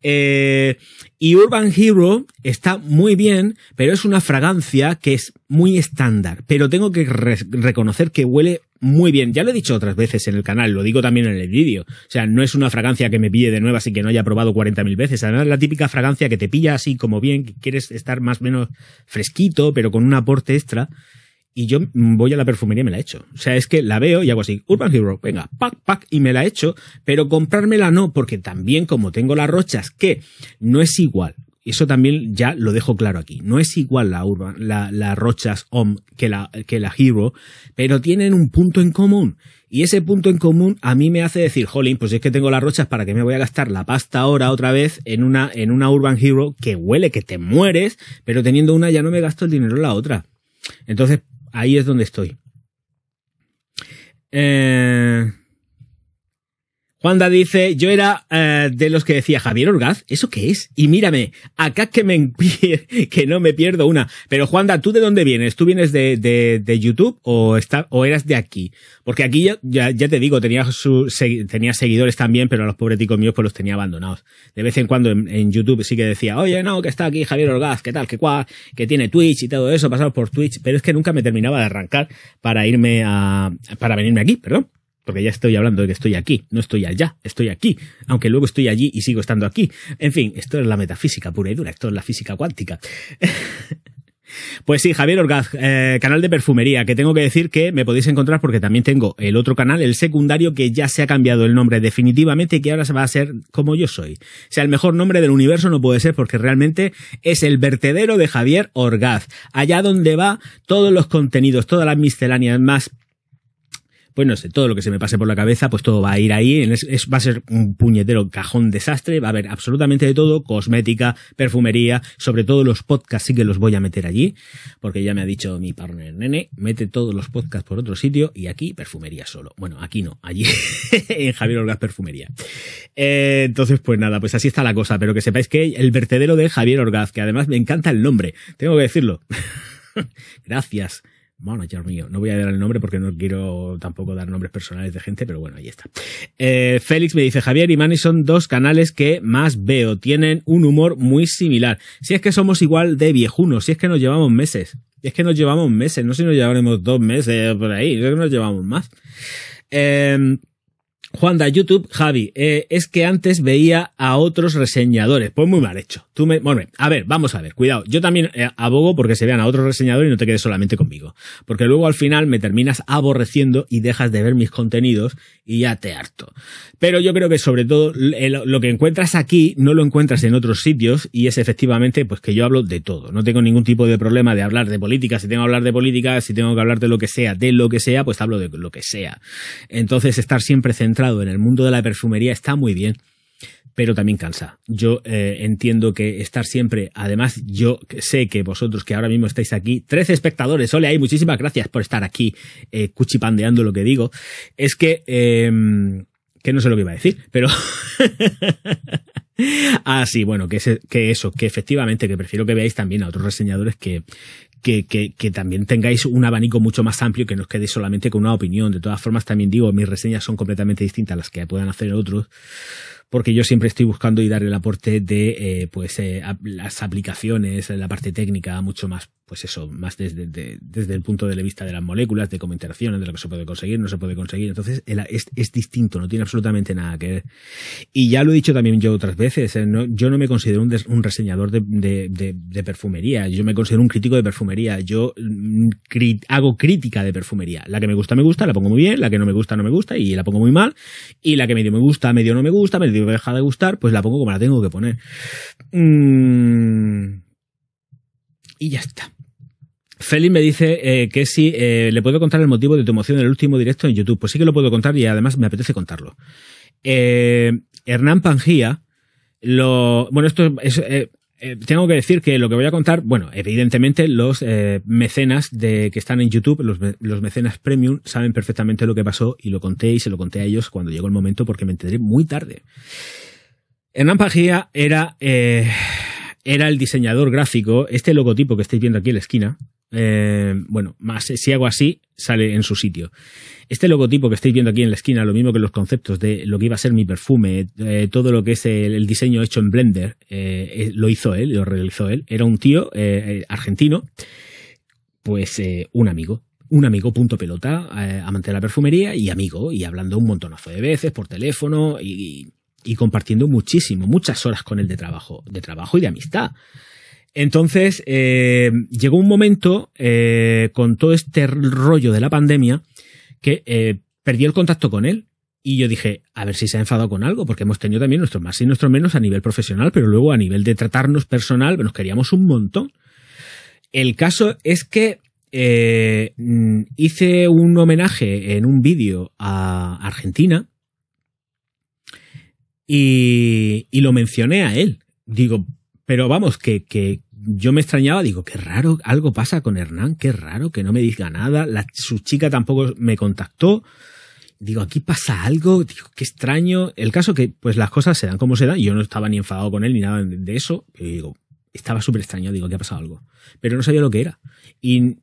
Eh, y Urban Hero está muy bien, pero es una fragancia que es muy estándar. Pero tengo que re- reconocer que huele muy bien. Ya lo he dicho otras veces en el canal, lo digo también en el vídeo. O sea, no es una fragancia que me pille de nuevas y que no haya probado 40.000 veces. Además, la típica fragancia que te pilla así como bien, que quieres estar más o menos fresquito, pero con un aporte extra y yo voy a la perfumería y me la echo. O sea, es que la veo y hago así, Urban Hero, venga, pack, pack, y me la echo, pero comprármela no, porque también como tengo las rochas, que no es igual. Eso también ya lo dejo claro aquí. No es igual la Urban, la, la Rochas Om que la, que la Hero, pero tienen un punto en común. Y ese punto en común a mí me hace decir, jolín, pues es que tengo las rochas, ¿para qué me voy a gastar la pasta ahora otra vez en una, en una Urban Hero que huele, que te mueres, pero teniendo una ya no me gasto el dinero en la otra. Entonces, ahí es donde estoy. Eh... Juanda dice, yo era eh, de los que decía, Javier Orgaz, ¿eso qué es? Y mírame, acá que me que no me pierdo una. Pero Juanda, ¿tú de dónde vienes? ¿Tú vienes de, de, de YouTube o, está, o eras de aquí? Porque aquí ya, ya, te digo, tenía, su, tenía seguidores también, pero a los pobres ticos míos pues los tenía abandonados. De vez en cuando en, YouTube sí que decía, oye, no, que está aquí Javier Orgaz, ¿qué tal? ¿Qué cual? Que tiene Twitch y todo eso, pasado por Twitch. Pero es que nunca me terminaba de arrancar para irme a, para venirme aquí, perdón porque ya estoy hablando de que estoy aquí, no estoy allá, estoy aquí, aunque luego estoy allí y sigo estando aquí. En fin, esto es la metafísica pura y dura, esto es la física cuántica. Pues sí, Javier Orgaz, eh, canal de perfumería, que tengo que decir que me podéis encontrar porque también tengo el otro canal, el secundario, que ya se ha cambiado el nombre definitivamente y que ahora se va a ser como yo soy. O sea, el mejor nombre del universo no puede ser porque realmente es el vertedero de Javier Orgaz, allá donde va todos los contenidos, todas las misceláneas más pues no sé, todo lo que se me pase por la cabeza, pues todo va a ir ahí, es, va a ser un puñetero cajón desastre, va a haber absolutamente de todo, cosmética, perfumería, sobre todo los podcasts sí que los voy a meter allí, porque ya me ha dicho mi partner nene, mete todos los podcasts por otro sitio y aquí perfumería solo. Bueno, aquí no, allí en Javier Orgaz Perfumería. Eh, entonces, pues nada, pues así está la cosa, pero que sepáis que el vertedero de Javier Orgaz, que además me encanta el nombre, tengo que decirlo. Gracias manager mío. No voy a dar el nombre porque no quiero tampoco dar nombres personales de gente, pero bueno, ahí está. Eh, Félix me dice, Javier y Manny son dos canales que más veo. Tienen un humor muy similar. Si es que somos igual de viejunos, si es que nos llevamos meses. Es que nos llevamos meses, no sé si nos llevaremos dos meses por ahí, es que nos llevamos más. Eh, Juanda, YouTube, Javi, eh, es que antes veía a otros reseñadores. Pues muy mal hecho. Tú me, bueno, a ver, vamos a ver, cuidado. Yo también eh, abogo porque se vean a otros reseñadores y no te quedes solamente conmigo. Porque luego al final me terminas aborreciendo y dejas de ver mis contenidos y ya te harto. Pero yo creo que sobre todo lo que encuentras aquí no lo encuentras en otros sitios y es efectivamente pues que yo hablo de todo. No tengo ningún tipo de problema de hablar de política. Si tengo que hablar de política, si tengo que hablar de lo que sea, de lo que sea, pues hablo de lo que sea. Entonces estar siempre centrado en el mundo de la perfumería está muy bien pero también cansa. Yo eh, entiendo que estar siempre, además yo sé que vosotros que ahora mismo estáis aquí, 13 espectadores, ole ahí, muchísimas gracias por estar aquí eh, cuchipandeando lo que digo, es que, eh, que no sé lo que iba a decir, pero... ah, sí, bueno, que, que eso, que efectivamente, que prefiero que veáis también a otros reseñadores que, que, que, que, también tengáis un abanico mucho más amplio, que no os quedéis solamente con una opinión. De todas formas, también digo, mis reseñas son completamente distintas a las que puedan hacer otros porque yo siempre estoy buscando y dar el aporte de eh, pues eh, las aplicaciones, la parte técnica mucho más pues eso, más desde, desde el punto de vista de las moléculas, de cómo interaccionan, de lo que se puede conseguir, no se puede conseguir. Entonces, es, es distinto, no tiene absolutamente nada que ver. Y ya lo he dicho también yo otras veces, eh, yo no me considero un, un reseñador de, de, de, perfumería, yo me considero un crítico de perfumería, yo mm, hago crítica de perfumería. La que me gusta, me gusta, la pongo muy bien, la que no me gusta, no me gusta, y la pongo muy mal, y la que medio me gusta, medio no me gusta, medio me deja de gustar, pues la pongo como la tengo que poner. Mm. Y ya está. Félix me dice eh, que si eh, le puedo contar el motivo de tu emoción en el último directo en YouTube. Pues sí que lo puedo contar y además me apetece contarlo. Eh, Hernán Pangía, lo, bueno, esto es, tengo que decir que lo que voy a contar, bueno, evidentemente los mecenas de que están en YouTube, los, los, mecenas premium, saben perfectamente lo que pasó y lo conté y se lo conté a ellos cuando llegó el momento porque me enteré muy tarde. Hernán Pangía era, era el diseñador gráfico, este logotipo que estáis viendo aquí en la esquina, eh, bueno, más si hago así, sale en su sitio. Este logotipo que estáis viendo aquí en la esquina, lo mismo que los conceptos de lo que iba a ser mi perfume, eh, todo lo que es el, diseño hecho en Blender, eh, lo hizo él, lo realizó él. Era un tío argentino, pues un amigo. Un amigo punto pelota, amante de la perfumería y amigo, y hablando un montonazo de veces por teléfono y, y compartiendo muchísimo, muchas horas con él de trabajo, de trabajo y de amistad. Entonces, eh, llegó un momento eh, con todo este rollo de la pandemia que eh, perdí el contacto con él. Y yo dije, a ver si se ha enfadado con algo, porque hemos tenido también nuestros más y nuestros menos a nivel profesional, pero luego a nivel de tratarnos personal, nos queríamos un montón. El caso es que hice un homenaje en un vídeo a Argentina y, y, lo mencioné a él. Digo, pero vamos, que, que yo me extrañaba, digo, qué raro, algo pasa con Hernán, qué raro que no me diga nada. Su chica tampoco me contactó. digo, aquí pasa algo, digo, qué extraño. El caso que, pues las cosas se dan como se dan, yo no estaba ni enfadado con él ni nada de eso, pero digo, estaba súper extraño, digo, que ha pasado algo. Pero no sabía lo que era. Y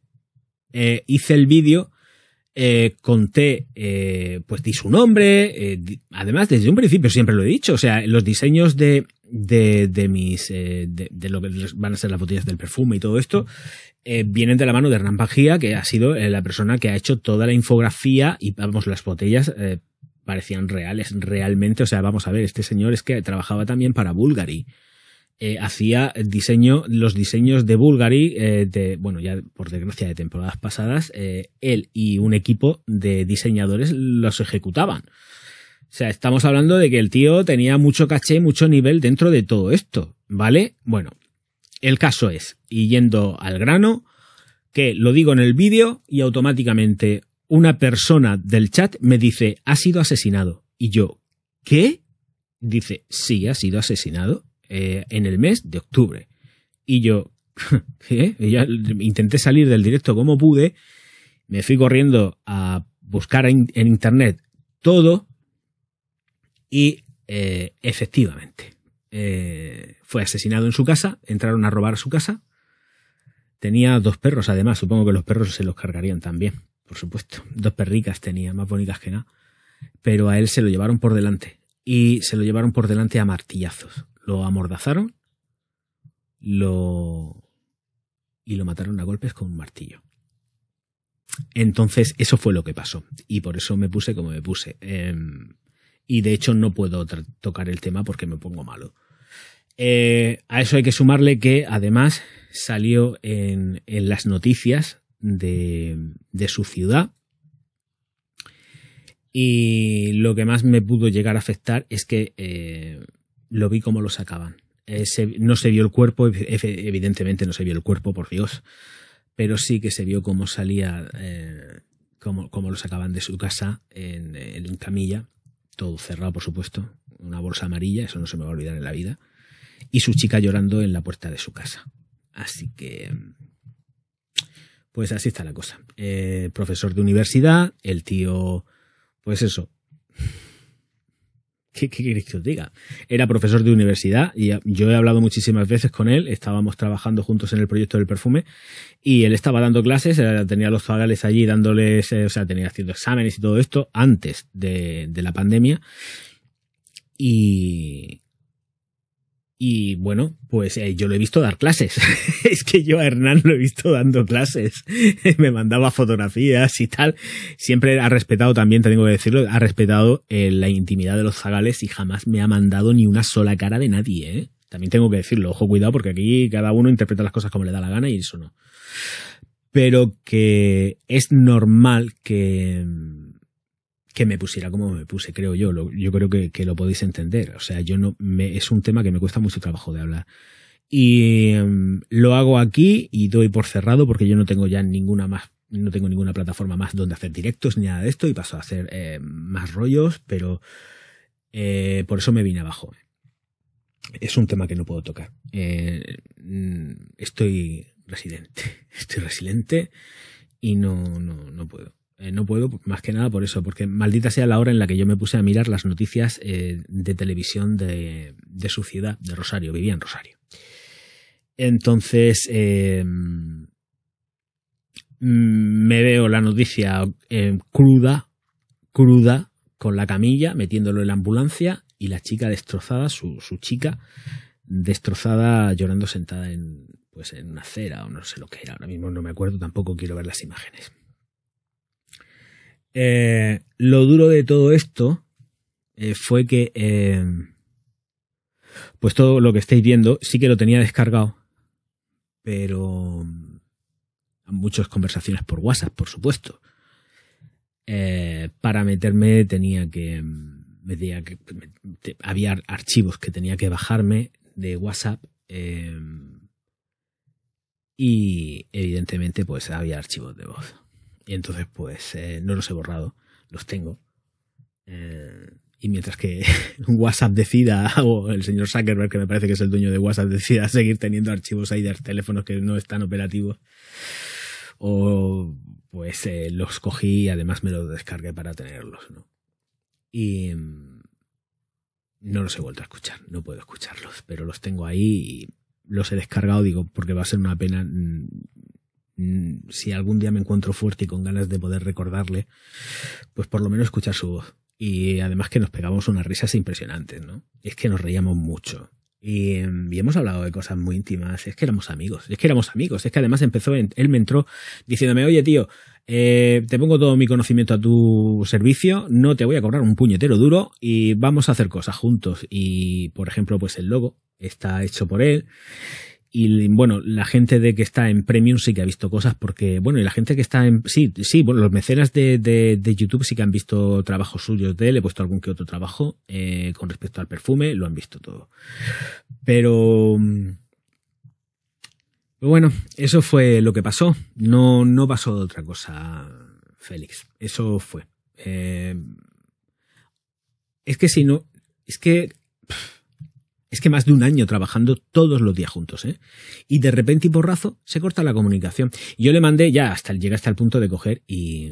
eh, hice el vídeo, eh, conté, eh, pues di su nombre, además desde un principio siempre lo he dicho, o sea, los diseños de, de, de mis, de, de, lo que van a ser las botellas del perfume y todo esto, vienen de la mano de Hernán Pajía, que ha sido la persona que ha hecho toda la infografía y vamos, las botellas parecían reales, realmente, o sea, vamos a ver, este señor es que trabajaba también para Bulgari. Eh, hacía diseño, los diseños de Bulgari, eh, de, bueno, ya por desgracia de temporadas pasadas, eh, él y un equipo de diseñadores los ejecutaban. O sea, estamos hablando de que el tío tenía mucho caché, mucho nivel dentro de todo esto, ¿vale? Bueno, el caso es, y yendo al grano, que lo digo en el vídeo y automáticamente una persona del chat me dice, ha sido asesinado. Y yo, ¿qué? Dice, sí, ha sido asesinado. Eh, en el mes de octubre. Y yo, ¿qué? ya intenté salir del directo como pude, me fui corriendo a buscar en, internet todo y eh, efectivamente eh, fue asesinado en su casa, entraron a robar su casa. Tenía dos perros, además, supongo que los perros se los cargarían también, por supuesto. Dos perricas tenía, más bonitas que nada. Pero a él se lo llevaron por delante. Y se lo llevaron por delante a martillazos lo amordazaron lo y lo mataron a golpes con un martillo. Entonces, eso fue lo que pasó. Y por eso me puse como me puse. Em, y de hecho no puedo tocar el tema porque me pongo malo. Eh, a eso hay que sumarle que además salió en, en las noticias de, de, su ciudad. Y lo que más me pudo llegar a afectar es que eh, lo vi como lo sacaban. Eh, no se vio el cuerpo, evidentemente no se vio el cuerpo, por Dios, pero sí que se vio cómo salía, eh, cómo, lo sacaban de su casa en, en, camilla, todo cerrado, por supuesto, una bolsa amarilla, eso no se me va a olvidar en la vida, y su chica llorando en la puerta de su casa. Así que, pues así está la cosa. Eh, profesor de universidad, el tío, pues eso, ¿Qué, queréis que os diga? Era profesor de universidad y yo he hablado muchísimas veces con él, estábamos trabajando juntos en el proyecto del perfume y él estaba dando clases, tenía los zagales allí dándoles, eh, o sea, tenía haciendo exámenes y todo esto antes de, de la pandemia y, y bueno, pues eh, yo lo he visto dar clases. es que yo a Hernán lo he visto dando clases. Me mandaba fotografías y tal. Siempre ha respetado, también te tengo que decirlo, ha respetado eh, la intimidad de los zagales y jamás me ha mandado ni una sola cara de nadie. ¿eh? También tengo que decirlo, ojo, cuidado, porque aquí cada uno interpreta las cosas como le da la gana y eso no. Pero que es normal que que me pusiera como me puse, creo yo. yo creo que, que, lo podéis entender. O sea, yo no me, es un tema que me cuesta mucho trabajo de hablar. Y em, lo hago aquí y doy por cerrado porque yo no tengo ya ninguna más, no tengo ninguna plataforma más donde hacer directos ni nada de esto y paso a hacer eh, más rollos, pero eh, por eso me vine abajo. Es un tema que no puedo tocar. Eh, mm, estoy residente, estoy residente y no, no, no puedo. Eh, no puedo, más que nada por eso, porque maldita sea la hora en la que yo me puse a mirar las noticias eh, de televisión de, de, su ciudad, de Rosario, vivía en Rosario. Entonces, mm, me veo la noticia cruda, cruda, con la camilla, metiéndolo en la ambulancia y la chica destrozada, su, su chica, destrozada llorando sentada en, pues en una acera o no sé lo que era, ahora mismo no me acuerdo, tampoco quiero ver las imágenes. Eh, lo duro de todo esto eh, fue que, eh, pues todo lo que estáis viendo sí que lo tenía descargado, pero muchas conversaciones por WhatsApp, por supuesto. para meterme tenía que, me que había archivos que tenía que bajarme de WhatsApp y evidentemente pues había archivos de voz. Y entonces, pues, eh, no los he borrado, los tengo. Eh, y mientras que WhatsApp decida, o el señor Zuckerberg, que me parece que es el dueño de WhatsApp, decida seguir teniendo archivos ahí de teléfonos que no están operativos, o pues eh, los cogí y además me los descargué para tenerlos, ¿no? Y mm, no los he vuelto a escuchar, no puedo escucharlos, pero los tengo ahí y los he descargado, digo, porque va a ser una pena mm, si algún día me encuentro fuerte y con ganas de poder recordarle, pues por lo menos escuchar su voz. Y además que nos pegamos unas risas impresionantes, ¿no? Es que nos reíamos mucho. Y, hemos hablado de cosas muy íntimas. Es que éramos amigos. Es que éramos amigos. Es que además empezó, él me entró diciéndome, oye tío, eh, te pongo todo mi conocimiento a tu servicio, no te voy a cobrar un puñetero duro y vamos a hacer cosas juntos. Y, por ejemplo, pues el logo está hecho por él. Y bueno, la gente de que está en Premium sí que ha visto cosas porque, bueno, y la gente que está en... Sí, sí, bueno, los mecenas de, de, YouTube sí que han visto trabajos suyos de él, he puesto algún que otro trabajo eh, con respecto al perfume, lo han visto todo. Pero... Bueno, eso fue lo que pasó. No, no pasó otra cosa, Félix. Eso fue. Eh, es que si no... Es que es que más de un año trabajando todos los días juntos, ¿eh? Y de repente y porrazo se corta la comunicación. Yo le mandé ya hasta llega hasta el punto de coger y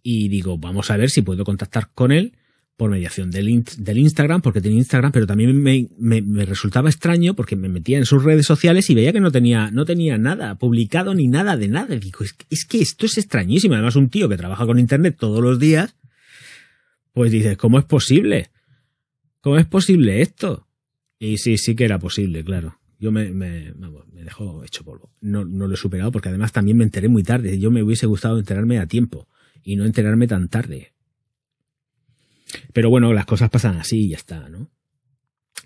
y digo, vamos a ver si puedo contactar con él por mediación del, del Instagram, porque tenía Instagram, pero también me, me, resultaba extraño porque me metía en sus redes sociales y veía que no tenía, no tenía nada publicado ni nada de nada. digo, es, es que esto es extrañísimo. Además, un tío que trabaja con Internet todos los días, pues dices, ¿cómo es posible? ¿Cómo es posible esto? Y sí, sí que era posible, claro. Yo me, me, me dejó hecho polvo. No, lo he superado porque además también me enteré muy tarde. Yo me hubiese gustado enterarme a tiempo y no enterarme tan tarde. Pero bueno, las cosas pasan así y ya está, ¿no?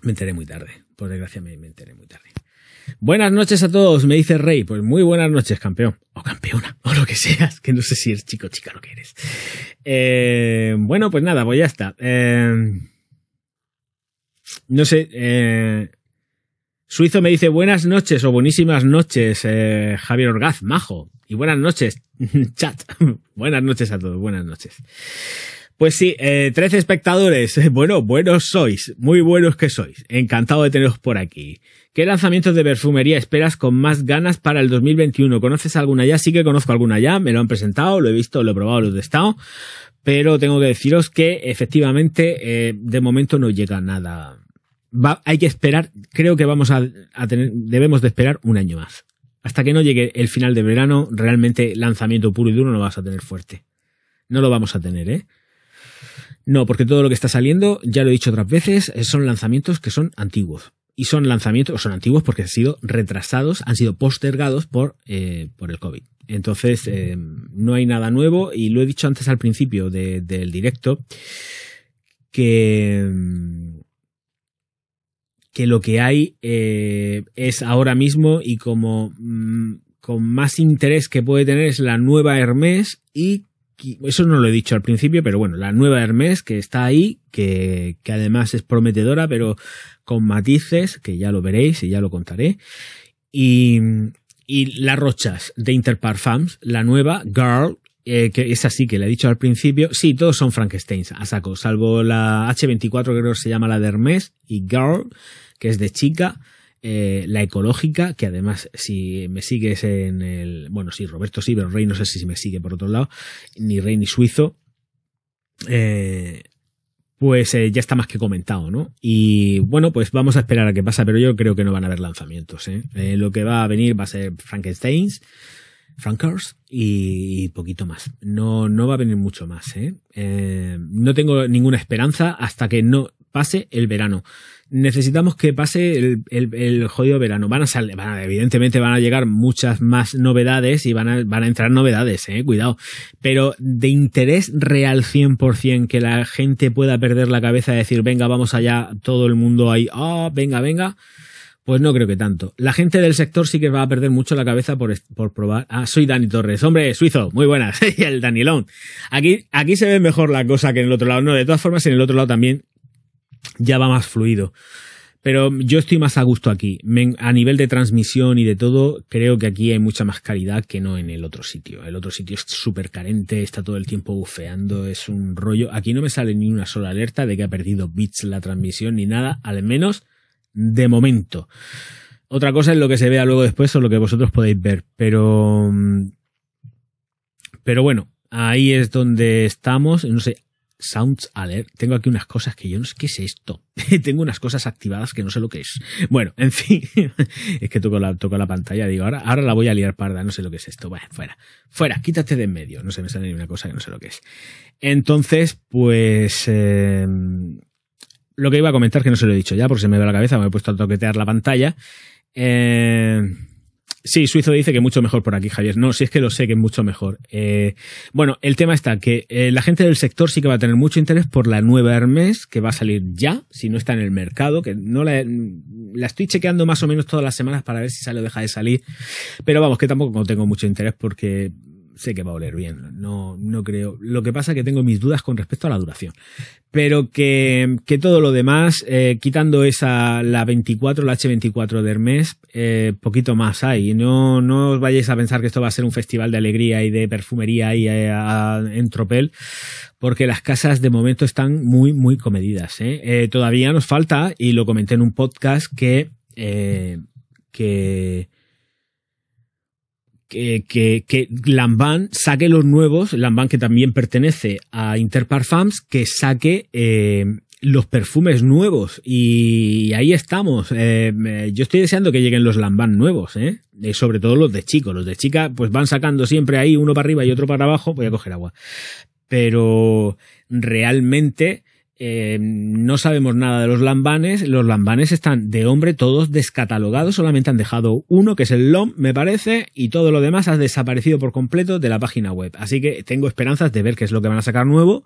Me enteré muy tarde. Por desgracia me, enteré muy tarde. Buenas noches a todos, me dice Rey. Pues muy buenas noches, campeón. O campeona, o lo que seas, que no sé si eres chico chica lo que eres. Eh, bueno, pues nada, pues ya está. Eh, no sé, eh, Suizo me dice buenas noches o buenísimas noches, eh, Javier Orgaz, majo. Y buenas noches, chat. buenas noches a todos, buenas noches. Pues sí, eh, 13 espectadores. Bueno, buenos sois, muy buenos que sois. Encantado de teneros por aquí. ¿Qué lanzamientos de perfumería esperas con más ganas para el 2021? ¿Conoces alguna ya? Sí que conozco alguna ya, me lo han presentado, lo he visto, lo he probado, lo he testado pero tengo que deciros que efectivamente eh, de momento no llega nada. Hay que esperar, creo que vamos a, tener, debemos de esperar un año más. Hasta que no llegue el final de verano, realmente lanzamiento puro y duro no vas a tener fuerte. No lo vamos a tener, ¿eh? No, porque todo lo que está saliendo, ya lo he dicho otras veces, son lanzamientos que son antiguos. Y son lanzamientos, son antiguos porque han sido retrasados, han sido postergados por, eh, por el COVID. Entonces, eh, no hay nada nuevo y lo he dicho antes al principio del directo, que, que lo que hay eh, es ahora mismo y como mm, con más interés que puede tener es la nueva Hermes y eso no lo he dicho al principio, pero bueno, la nueva Hermes que está ahí, que, que además es prometedora, pero con matices, que ya lo veréis y ya lo contaré. Y, y las rochas de Interparfums, la nueva Girl, eh, que es así, que le he dicho al principio, sí, todos son Frankensteins, a saco, salvo la H24, creo que se llama la de Hermes, y Girl, que es de chica, eh, la ecológica, que además, si me sigues en el, bueno, sí, Roberto sí, pero Rey no sé si me sigue por otro lado, ni Rey ni Suizo, eh, pues ya está más que comentado, ¿no? Y bueno, pues vamos a esperar a qué pasa, pero yo creo que no van a haber lanzamientos, eh lo que va a venir va a ser Frankensteins, Frankers y poquito más. No, no va a venir mucho más, ¿eh? ¿eh? No tengo ninguna esperanza hasta que no pase el verano necesitamos que pase el, el, jodido verano. Van a salir, van a, evidentemente van a llegar muchas más novedades y van a, van a entrar novedades, eh, cuidado. Pero de interés real 100% que la gente pueda perder la cabeza y decir, venga, vamos allá, todo el mundo ahí, ah, venga, venga. Pues no creo que tanto. La gente del sector sí que va a perder mucho la cabeza por, por probar. Ah, soy Dani Torres. Hombre, suizo, muy buenas. y el Danielón. Aquí, aquí se ve mejor la cosa que en el otro lado. No, de todas formas, en el otro lado también ya va más fluido. Pero yo estoy más a gusto aquí. A nivel de transmisión y de todo, creo que aquí hay mucha más calidad que no en el otro sitio. El otro sitio es súper carente, está todo el tiempo bufeando, es un rollo. Aquí no me sale ni una sola alerta de que ha perdido bits la transmisión ni nada, al menos de momento. Otra cosa es lo que se vea luego después o lo que vosotros podéis ver, pero mm, pero bueno, ahí es donde estamos, no sé, Sounds Alert. Tengo aquí unas cosas que yo no sé qué es esto. Tengo unas cosas activadas que no sé lo que es. Bueno, en fin, es que toco la, la pantalla, digo, ahora, ahora la voy a liar parda, no sé lo que es esto. Bueno, fuera, fuera, quítate de en medio, no se me sale una cosa que no sé lo que es. Entonces, pues, eh, lo que iba a comentar, que no se lo he dicho ya, porque se me ve la cabeza, me he puesto a toquetear la pantalla. Eh, Sí, Suizo dice que mucho mejor por aquí, Javier. No, si es que lo sé que es mucho mejor. Eh, bueno, el tema está que eh, la gente del sector sí que va a tener mucho interés por la nueva Hermes, que va a salir ya, si no está en el mercado, que no la, la estoy chequeando más o menos todas las semanas para ver si sale o deja de salir. Pero vamos, que tampoco tengo mucho interés porque sé que va a oler bien, no, no creo. Lo que pasa es que tengo mis dudas con respecto a la duración. Pero que, que todo lo demás, eh, quitando esa, la 24, la H24 de Hermes, poquito más hay. No, no os vayáis a pensar que esto va a ser un festival de alegría y de perfumería ahí eh, en Tropel, porque las casas de momento están muy, muy comedidas. ¿eh? todavía nos falta, y lo comenté en un podcast, que, que que, que, Lamban saque los nuevos, Lamban que también pertenece a Interparfums, que saque eh, los perfumes nuevos. Y ahí estamos. Eh, yo estoy deseando que lleguen los Lamban nuevos, ¿eh? sobre todo los de chico. Los de chica, pues van sacando siempre ahí uno para arriba y otro para abajo. Voy a coger agua. Pero realmente eh, no sabemos nada de los lambanes. Los lambanes están de hombre todos descatalogados. Solamente han dejado uno, que es el LOM, me parece, y todo lo demás ha desaparecido por completo de la página web. Así que tengo esperanzas de ver qué es lo que van a sacar nuevo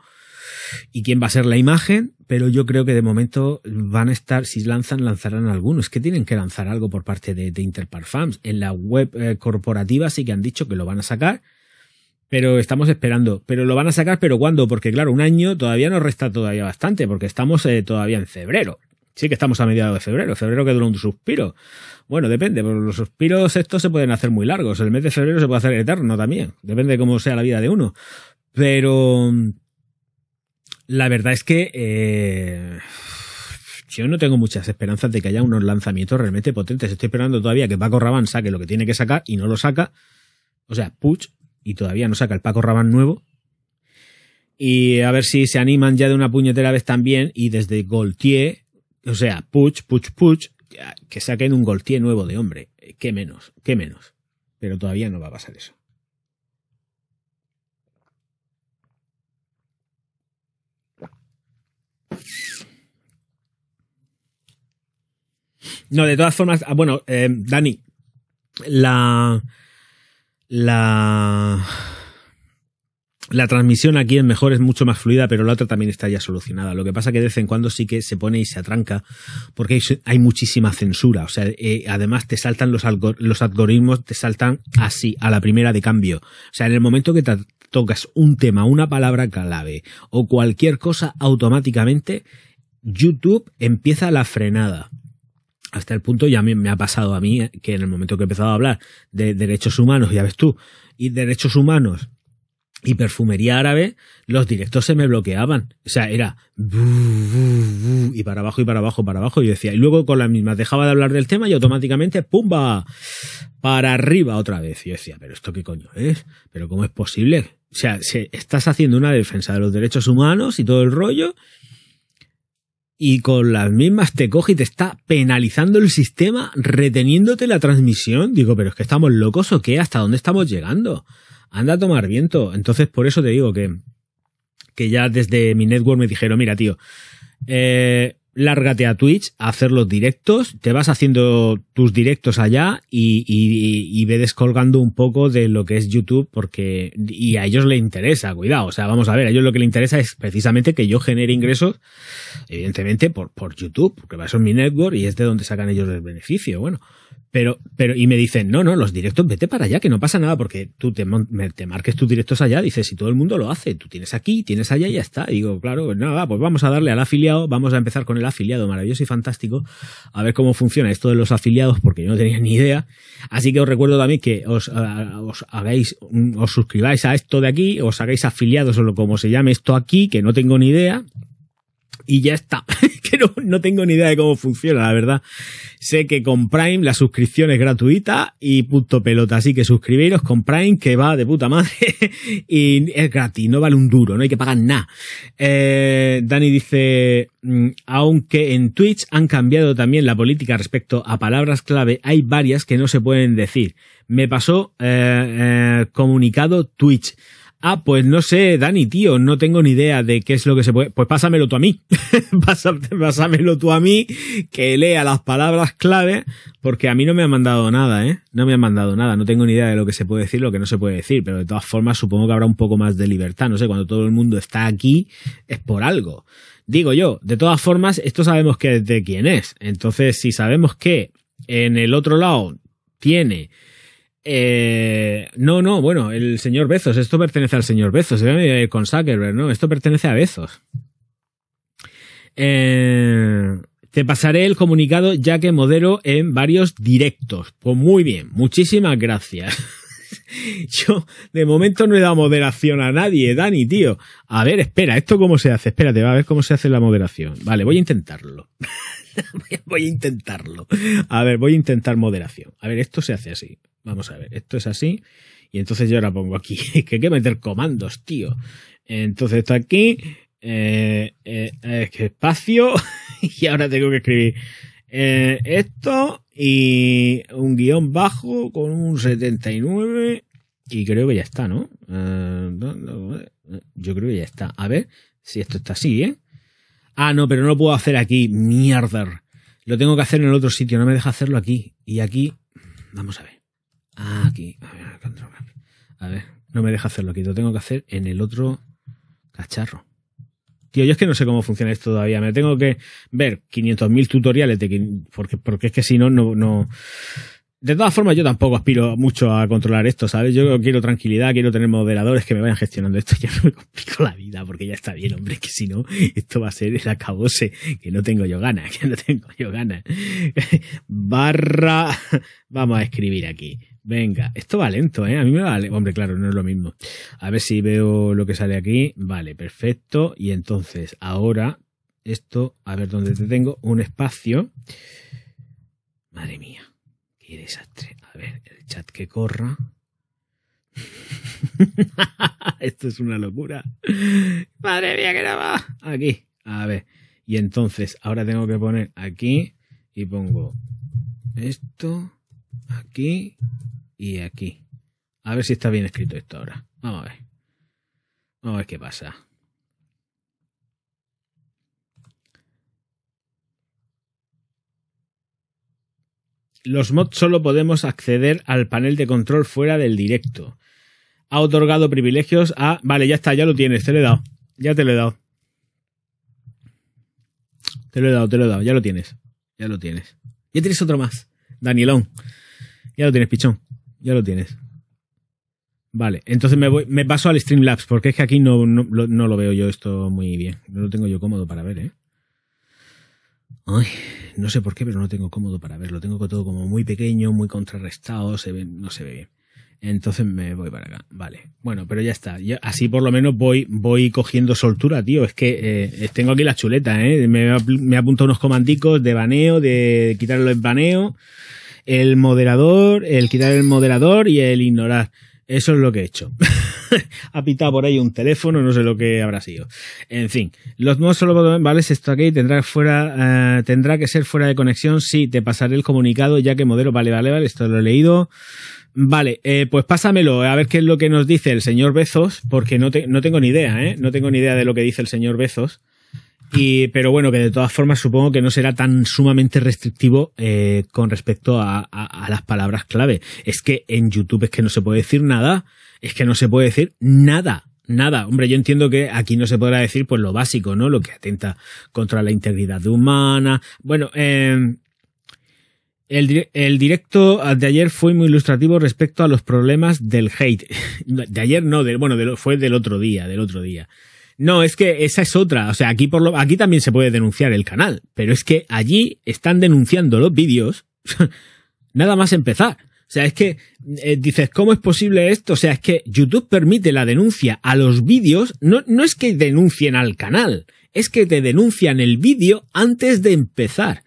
y quién va a ser la imagen, pero yo creo que de momento van a estar, si lanzan, lanzarán algunos. Que tienen que lanzar algo por parte de, de Interparfums. En la web eh, corporativa sí que han dicho que lo van a sacar pero estamos esperando. Pero lo van a sacar, pero ¿cuándo? Porque claro, un año todavía nos resta todavía bastante, porque estamos eh, todavía en febrero. Sí que estamos a mediados de febrero, febrero que dura un suspiro. Bueno, depende, pero los suspiros estos se pueden hacer muy largos. El mes de febrero se puede hacer eterno también, depende de cómo sea la vida de uno. Pero la verdad es que eh, yo no tengo muchas esperanzas de que haya unos lanzamientos realmente potentes. Estoy esperando todavía que Paco Rabanne saque lo que tiene que sacar y no lo saca. O sea, Puch y todavía no saca el Paco Rabanne nuevo. Y a ver si se animan ya de una puñetera vez también y desde Goltier, o sea, Puch, Puch, Puch, que saquen un Goltier nuevo de hombre. Qué menos, qué menos. Pero todavía no va a pasar eso. No, de todas formas, ah, bueno, eh, Dani, la, la, la transmisión aquí es mejor, es mucho más fluida, pero la otra también está ya solucionada. Lo que pasa que de vez en cuando sí que se pone y se atranca porque hay, muchísima censura. O sea, eh, además te saltan los, los algoritmos, te saltan así, a la primera de cambio. O sea, en el momento que te tocas un tema, una palabra clave o cualquier cosa, automáticamente YouTube empieza la frenada hasta el punto ya me, ha pasado a mí que en el momento que he empezado a hablar de derechos humanos, ya ves tú, y derechos humanos y perfumería árabe, los directos se me bloqueaban. O sea, era y para abajo y para abajo, para abajo. Y decía, y luego con la misma dejaba de hablar del tema y automáticamente, ¡pumba! Para arriba otra vez. Yo decía, ¿pero esto qué coño es? ¿Pero cómo es posible? O sea, estás haciendo una defensa de los derechos humanos y todo el rollo y con las mismas te coge y te está penalizando el sistema, reteniéndote la transmisión. Digo, pero es que estamos locos o qué, ¿hasta dónde estamos llegando? Anda a tomar viento. Entonces, por eso te digo que, que ya desde mi network me dijeron, mira, tío, eh, lárgate a Twitch a hacer los directos, te vas haciendo tus directos allá y, y, y, ve descolgando un poco de lo que es YouTube porque y a ellos les interesa, cuidado, o sea, vamos a ver, a ellos lo que les interesa es precisamente que yo genere ingresos, evidentemente por, por YouTube, porque va a ser mi network y es de donde sacan ellos el beneficio, bueno, pero, pero, y me dicen, no, no, los directos, vete para allá, que no pasa nada, porque tú te, marques tus directos allá, dices, si todo el mundo lo hace, tú tienes aquí, tienes allá y ya está. Digo, claro, pues nada, pues vamos a darle al afiliado, vamos a empezar con el afiliado maravilloso y fantástico, a ver cómo funciona esto de los afiliados, porque yo no tenía ni idea. Así que os recuerdo también que os, os hagáis, os suscribáis a esto de aquí, os hagáis afiliados o lo como se llame esto aquí, que no tengo ni idea, y ya está. que no, no tengo ni idea de cómo funciona, la verdad. Sé que con Prime la suscripción es gratuita y punto pelota. Así que suscribiros con Prime, que va de puta madre. y es gratis, no vale un duro, no hay que pagar nada. Eh, Dani dice, mm, aunque en Twitch han cambiado también la política respecto a palabras clave, hay varias que no se pueden decir. Me pasó eh, eh, comunicado Twitch. Ah, pues no sé, Dani, tío, no tengo ni idea de qué es lo que se puede. Pues pásamelo tú a mí. pásamelo tú a mí, que lea las palabras clave, porque a mí no me han mandado nada, ¿eh? No me han mandado nada. No tengo ni idea de lo que se puede decir, lo que no se puede decir, pero de todas formas supongo que habrá un poco más de libertad. No sé, cuando todo el mundo está aquí es por algo. Digo yo, de todas formas, esto sabemos que de quién es. Entonces, si sabemos que en el otro lado tiene eh, no, no, bueno, el señor Bezos, esto pertenece al señor Bezos, eh, con Zuckerberg, ¿no? Esto pertenece a Bezos. Eh, te pasaré el comunicado ya que modero en varios directos. Pues muy bien, muchísimas gracias. Yo de momento no he dado moderación a nadie, Dani, tío. A ver, espera, ¿esto cómo se hace? Espérate, va a ver cómo se hace la moderación. Vale, voy a intentarlo. voy a intentarlo. A ver, voy a intentar moderación. A ver, esto se hace así. Vamos a ver, esto es así. Y entonces yo ahora pongo aquí, que hay que meter comandos, tío. Entonces esto aquí, eh, eh, espacio, y ahora tengo que escribir eh, esto y un guion bajo con un 79 y creo que ya está, ¿no? Eh, yo creo que ya está. A ver si esto está así, ¿eh? Ah, no, pero no lo puedo hacer aquí. Mierda. Lo tengo que hacer en el otro sitio. No me deja hacerlo aquí. Y aquí... Vamos a ver. Ah, aquí. A ver, a ver, no me deja hacerlo aquí. Lo tengo que hacer en el otro cacharro. Tío, yo es que no sé cómo funciona esto todavía. Me tengo que ver 500.000 tutoriales de porque, porque es que si no, no, no. De todas formas, yo tampoco aspiro mucho a controlar esto, ¿sabes? Yo quiero tranquilidad, quiero tener moderadores que me vayan gestionando esto. Ya no me complico la vida, porque ya está bien, hombre, que si no, esto va a ser el acabose, que no tengo yo ganas, que no tengo yo ganas. Barra, vamos a escribir aquí. Venga, esto va lento, ¿eh? A mí me vale. Hombre, claro, no es lo mismo. A ver si veo lo que sale aquí. Vale, perfecto. Y entonces, ahora, esto, a ver dónde te tengo, un espacio. Madre mía, qué desastre. A ver, el chat que corra. esto es una locura. Madre mía, que no va. Aquí, a ver. Y entonces, ahora tengo que poner aquí y pongo esto aquí y aquí. A ver si está bien escrito esto ahora. Vamos a ver. Vamos a ver qué pasa. Los mods solo podemos acceder al panel de control fuera del directo. Ha otorgado privilegios a... Vale, ya está, ya lo tienes, te lo he dado. Ya te lo he dado. Te lo he dado, te lo he dado, ya lo tienes. Ya lo tienes. Ya tienes otro más. Danielón. Ya lo tienes, pichón. Ya lo tienes. Vale, entonces me voy, me paso al Streamlabs, porque es que aquí no, no, no, lo veo yo esto muy bien. No lo tengo yo cómodo para ver, ¿eh? Ay, no sé por qué, pero no tengo cómodo para ver. Lo tengo todo como muy pequeño, muy contrarrestado, se ve, no se ve bien. Entonces me voy para acá. Vale. Bueno, pero ya está. así por lo menos voy, voy cogiendo soltura, tío. Es que eh, tengo aquí la chuleta, ¿eh? Me, me apunto unos comandicos de baneo, de quitarlo el baneo el moderador, el quitar el moderador y el ignorar. Eso es lo que he hecho. ha pitado por ahí un teléfono, no sé lo que habrá sido. En fin, los modos solo vale esto aquí tendrá fuera, eh, tendrá que ser fuera de conexión. Sí, te pasaré el comunicado ya que modelo, vale, vale, vale, esto lo he leído. Vale, eh, pues pásamelo, a ver qué es lo que nos dice el señor Bezos, porque no, no tengo ni idea, ¿eh? No tengo ni idea de lo que dice el señor Bezos. Y, pero bueno, que de todas formas supongo que no será tan sumamente restrictivo eh, con respecto a, a, las palabras clave. Es que en YouTube es que no se puede decir nada, es que no se puede decir nada. Nada, hombre, yo entiendo que aquí no se podrá decir pues lo básico, ¿no? Lo que atenta contra la integridad humana. Bueno, eh, el, el, directo de ayer fue muy ilustrativo respecto a los problemas del hate. De ayer no, de, bueno, fue del otro día, del otro día. No, es que esa es otra. O sea, aquí, por lo, aquí también se puede denunciar el canal, pero es que allí están denunciando los vídeos nada más empezar. O sea, es que eh, dices, ¿cómo es posible esto? O sea, es que YouTube permite la denuncia a los vídeos, no, no es que denuncien al canal, es que te denuncian el vídeo antes de empezar.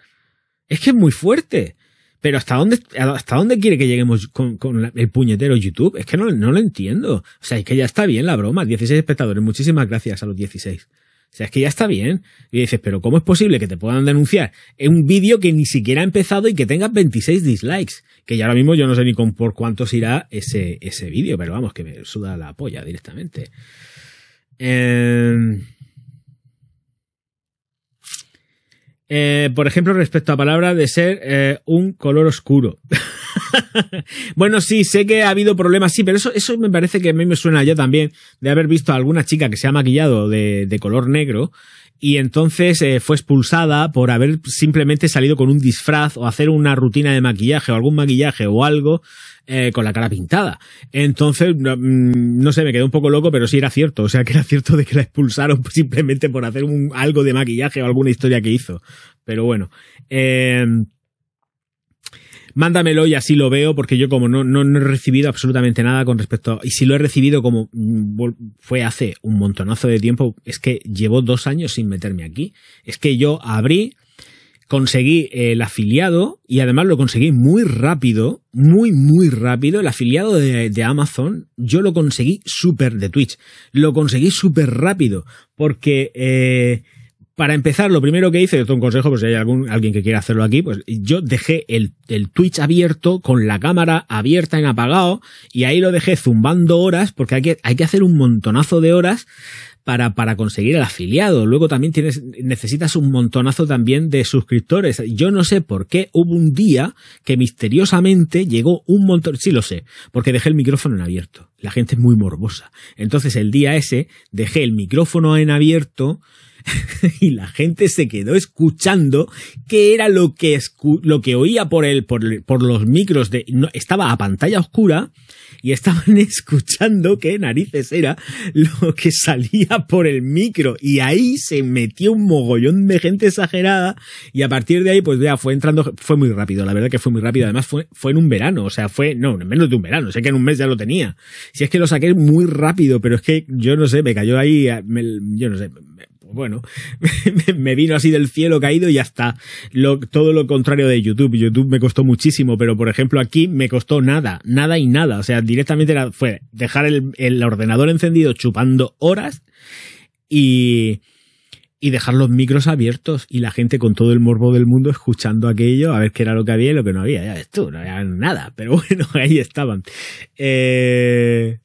Es que es muy fuerte. Pero ¿hasta dónde, hasta dónde quiere que lleguemos con, el puñetero YouTube? Es que no, no, lo entiendo. O sea, es que ya está bien la broma. 16 espectadores. Muchísimas gracias a los 16. O sea, es que ya está bien. Y dices, pero ¿cómo es posible que te puedan denunciar en un vídeo que ni siquiera ha empezado y que tenga 26 dislikes? Que ya ahora mismo yo no sé ni con, por cuántos irá ese, ese vídeo, pero vamos, que me suda la polla directamente. Eh... Eh, por ejemplo, respecto a palabra de ser eh, un color oscuro. bueno, sí, sé que ha habido problemas, sí, pero eso, eso me parece que a mí me suena ya también de haber visto a alguna chica que se ha maquillado de, de color negro y entonces eh, fue expulsada por haber simplemente salido con un disfraz o hacer una rutina de maquillaje o algún maquillaje o algo eh, con la cara pintada. Entonces, mm, no, sé, me quedé un poco loco, pero sí era cierto. O sea, que era cierto de que la expulsaron simplemente por hacer un, algo de maquillaje o alguna historia que hizo. Pero bueno. Eh, mándamelo y así lo veo, porque yo como no, no, he recibido absolutamente nada con respecto a, y si lo he recibido como mm, fue hace un montonazo de tiempo, es que llevo dos años sin meterme aquí. Es que yo abrí, conseguí el afiliado y además lo conseguí muy rápido, muy, muy rápido. El afiliado de, de Amazon, yo lo conseguí súper de Twitch, lo conseguí súper rápido porque... Eh, para empezar, lo primero que hice, esto es un consejo, pues si hay algún, alguien que quiera hacerlo aquí, pues yo dejé el, el Twitch abierto con la cámara abierta en apagado y ahí lo dejé zumbando horas porque hay que, hay que hacer un montonazo de horas para, para conseguir el afiliado. Luego también tienes, necesitas un montonazo también de suscriptores. Yo no sé por qué hubo un día que misteriosamente llegó un montón, sí lo sé, porque dejé el micrófono en abierto. La gente es muy morbosa. Entonces el día ese dejé el micrófono en abierto y la gente se quedó escuchando qué era lo que, lo que oía por, el, por, por los micros de... No, estaba a pantalla oscura y estaban escuchando qué narices era lo que salía por el micro. Y ahí se metió un mogollón de gente exagerada y a partir de ahí pues ya fue entrando, fue muy rápido, la verdad que fue muy rápido, además fue, fue en un verano, o sea, fue, no, en menos de un verano, sé que en un mes ya lo tenía, si es que lo saqué muy rápido, pero es que yo no sé, me cayó ahí, yo no sé, bueno, me vino así del cielo caído y hasta lo, todo lo contrario de YouTube. YouTube me costó muchísimo, pero por ejemplo aquí me costó nada, nada y nada. O sea, directamente era, fue dejar el, el ordenador encendido chupando horas y, y dejar los micros abiertos y la gente con todo el morbo del mundo escuchando aquello a ver qué era lo que había y lo que no había. Ya ves tú, no había nada, pero bueno, ahí estaban. Eh,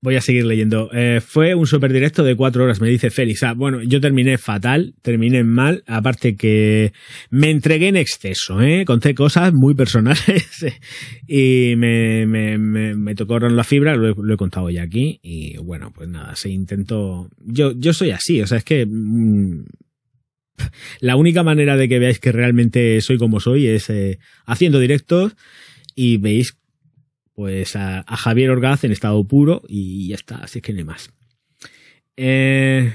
Voy a seguir leyendo. Eh, fue un super directo de cuatro horas, me dice Félix. Ah, bueno, yo terminé fatal, terminé mal, aparte que me entregué en exceso, ¿eh? Conté cosas muy personales y me, me, me, me tocó la fibra, lo he, contado ya aquí y bueno, pues nada, se intentó... Yo, yo soy así, o sea, es que... Mm, la única manera de que veáis que realmente soy como soy es eh, haciendo directos y veis pues a, Javier Orgaz en estado puro y ya está, así que no hay más. Eh,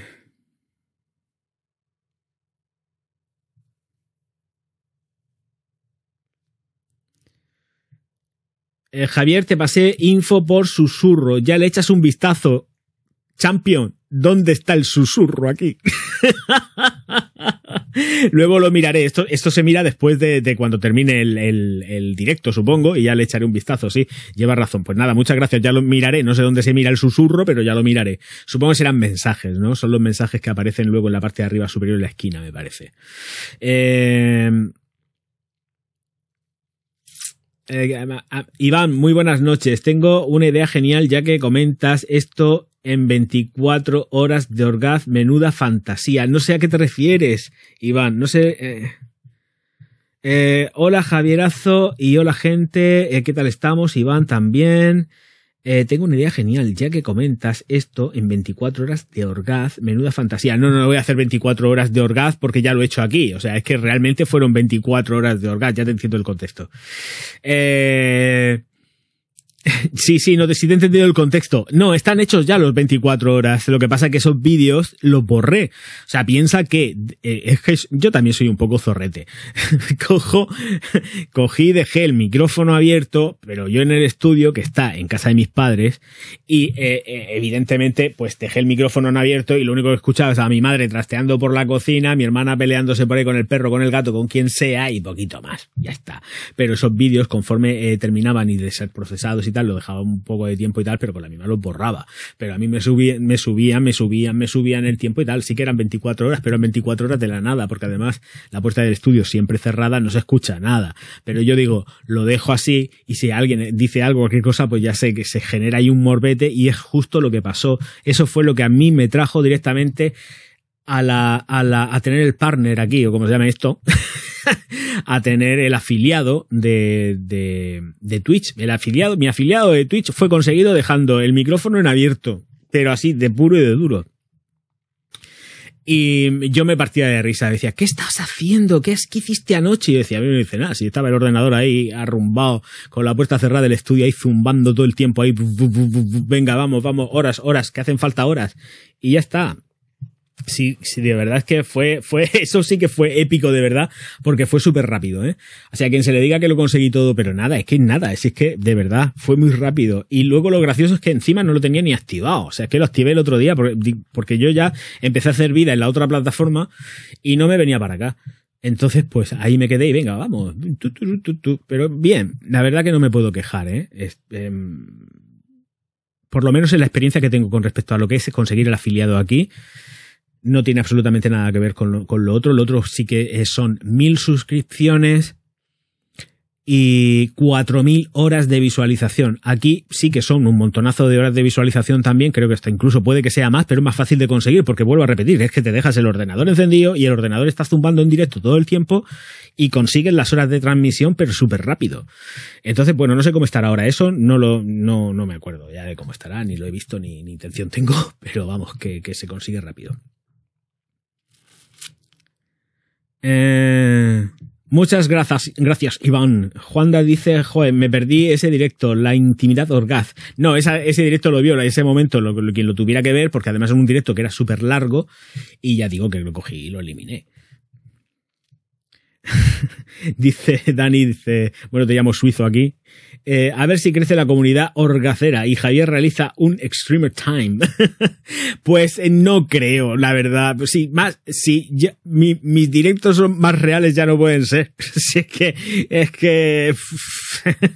eh, Javier, te pasé info por susurro. Ya le echas un vistazo. Champion, ¿dónde está el susurro aquí? Luego lo miraré. Esto, esto se mira después de, cuando termine el, directo, supongo, y ya le echaré un vistazo, sí. Lleva razón. Pues nada, muchas gracias. Ya lo miraré. No sé dónde se mira el susurro, pero ya lo miraré. Supongo que serán mensajes, ¿no? Son los mensajes que aparecen luego en la parte de arriba superior de la esquina, me parece. Eh... Eh, Iván, muy buenas noches. Tengo una idea genial ya que comentas esto en 24 horas de orgaz, menuda fantasía. No sé a qué te refieres, Iván, no sé... Eh, eh, hola Javierazo y hola gente, eh, ¿qué tal estamos? Iván también. tengo una idea genial, ya que comentas esto en 24 horas de orgaz, menuda fantasía. No, no, no voy a hacer 24 horas de orgaz porque ya lo he hecho aquí. O sea, es que realmente fueron 24 horas de orgaz, ya te entiendo el contexto. Eh, Sí, sí, no te, sí te he entendido el contexto. No, están hechos ya los 24 horas. Lo que pasa es que esos vídeos los borré. O sea, piensa que, eh, es que yo también soy un poco zorrete. Cojo, cogí, dejé el micrófono abierto, pero yo en el estudio que está en casa de mis padres y eh, eh, evidentemente pues dejé el micrófono en abierto y lo único que escuchaba es a mi madre trasteando por la cocina, mi hermana peleándose por ahí con el perro, con el gato, con quien sea y poquito más. Ya está. Pero esos vídeos conforme terminaban y de ser procesados y lo dejaba un poco de tiempo y tal, pero por la misma lo borraba. Pero a mí me subían, me subían, me subían, me subían el tiempo y tal. Sí que eran 24 horas, pero eran 24 horas de la nada, porque además la puerta del estudio siempre cerrada, no se escucha nada. Pero yo digo, lo dejo así y si alguien dice algo, cualquier cosa, pues ya sé que se genera ahí un morbete y es justo lo que pasó. Eso fue lo que a mí me trajo directamente a la, a la, a tener el partner aquí, o como se llama esto, a tener el afiliado de, de, de Twitch. El afiliado, mi afiliado de Twitch fue conseguido dejando el micrófono en abierto, pero así, de puro y de duro. Y yo me partía de risa, decía, ¿qué estás haciendo? ¿Qué, es, ¿Qué hiciste anoche? Y decía, a mí me dice, nada, si estaba el ordenador ahí arrumbado, con la puerta cerrada del estudio ahí zumbando todo el tiempo ahí, venga, vamos, vamos, horas, horas, que hacen falta horas. Y ya está. Sí, sí, de verdad es que fue, fue, eso sí que fue épico de verdad, porque fue súper rápido, ¿eh? O sea, quien se le diga que lo conseguí todo, pero nada, es que nada, es, es que de verdad fue muy rápido. Y luego lo gracioso es que encima no lo tenía ni activado, o sea, es que lo activé el otro día, porque, yo ya empecé a hacer vida en la otra plataforma y no me venía para acá. Entonces, pues ahí me quedé y venga, vamos. Pero bien, la verdad que no me puedo quejar, ¿eh? eh, por lo menos en la experiencia que tengo con respecto a lo que es conseguir el afiliado aquí, no tiene absolutamente nada que ver con lo, con lo otro. Lo otro sí que son mil suscripciones y cuatro mil horas de visualización. Aquí sí que son un montonazo de horas de visualización también, creo que hasta incluso puede que sea más, pero es más fácil de conseguir porque vuelvo a repetir, es que te dejas el ordenador encendido y el ordenador está zumbando en directo todo el tiempo y consigues las horas de transmisión pero súper rápido. Entonces, bueno, no sé cómo estará ahora eso, no lo, no, no me acuerdo ya de cómo estará, ni lo he visto ni, ni intención tengo, pero vamos, que, que se consigue rápido. Eh, muchas gracias, gracias, Iván. Juanda dice, joder, me perdí ese directo, la intimidad orgaz. No, ese directo lo vio ese momento, lo, quien lo tuviera que ver, porque además es un directo que era súper largo, y ya digo que lo cogí y lo eliminé. dice Dani, dice, bueno, te llamo suizo aquí. Eh, a ver si crece la comunidad orgacera y Javier realiza un Extremer Time. pues eh, no creo, la verdad. Sí, más, si mis directos son más reales ya no pueden ser. si es que, es que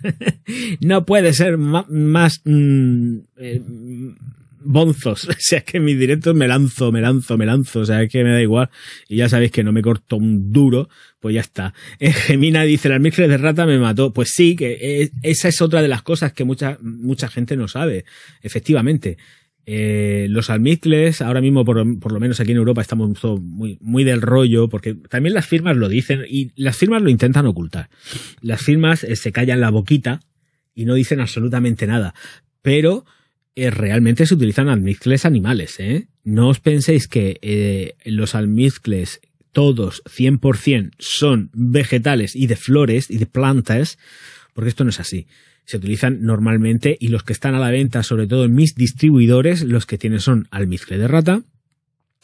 no puede ser más, mm, eh, bonzos. O sea, que en mis directos me lanzo, me lanzo, me lanzo. O sea, es que me da igual. Y ya sabéis que no me corto un duro, pues ya está. Eh, Gemina dice, la mezcla de rata me mató. Pues sí, que esa es otra de las cosas que mucha, mucha gente no sabe. Efectivamente. Eh, los almizcles, ahora mismo por, lo menos aquí en Europa estamos muy, muy del rollo, porque también las firmas lo dicen y las firmas lo intentan ocultar. Las firmas eh, se callan la boquita y no dicen absolutamente nada. Pero realmente se utilizan almizcles animales. ¿eh? No os penséis que eh, los almizcles todos 100% son vegetales y de flores y de plantas, porque esto no es así. Se utilizan normalmente y los que están a la venta, sobre todo en mis distribuidores, los que tienen son almizcle de rata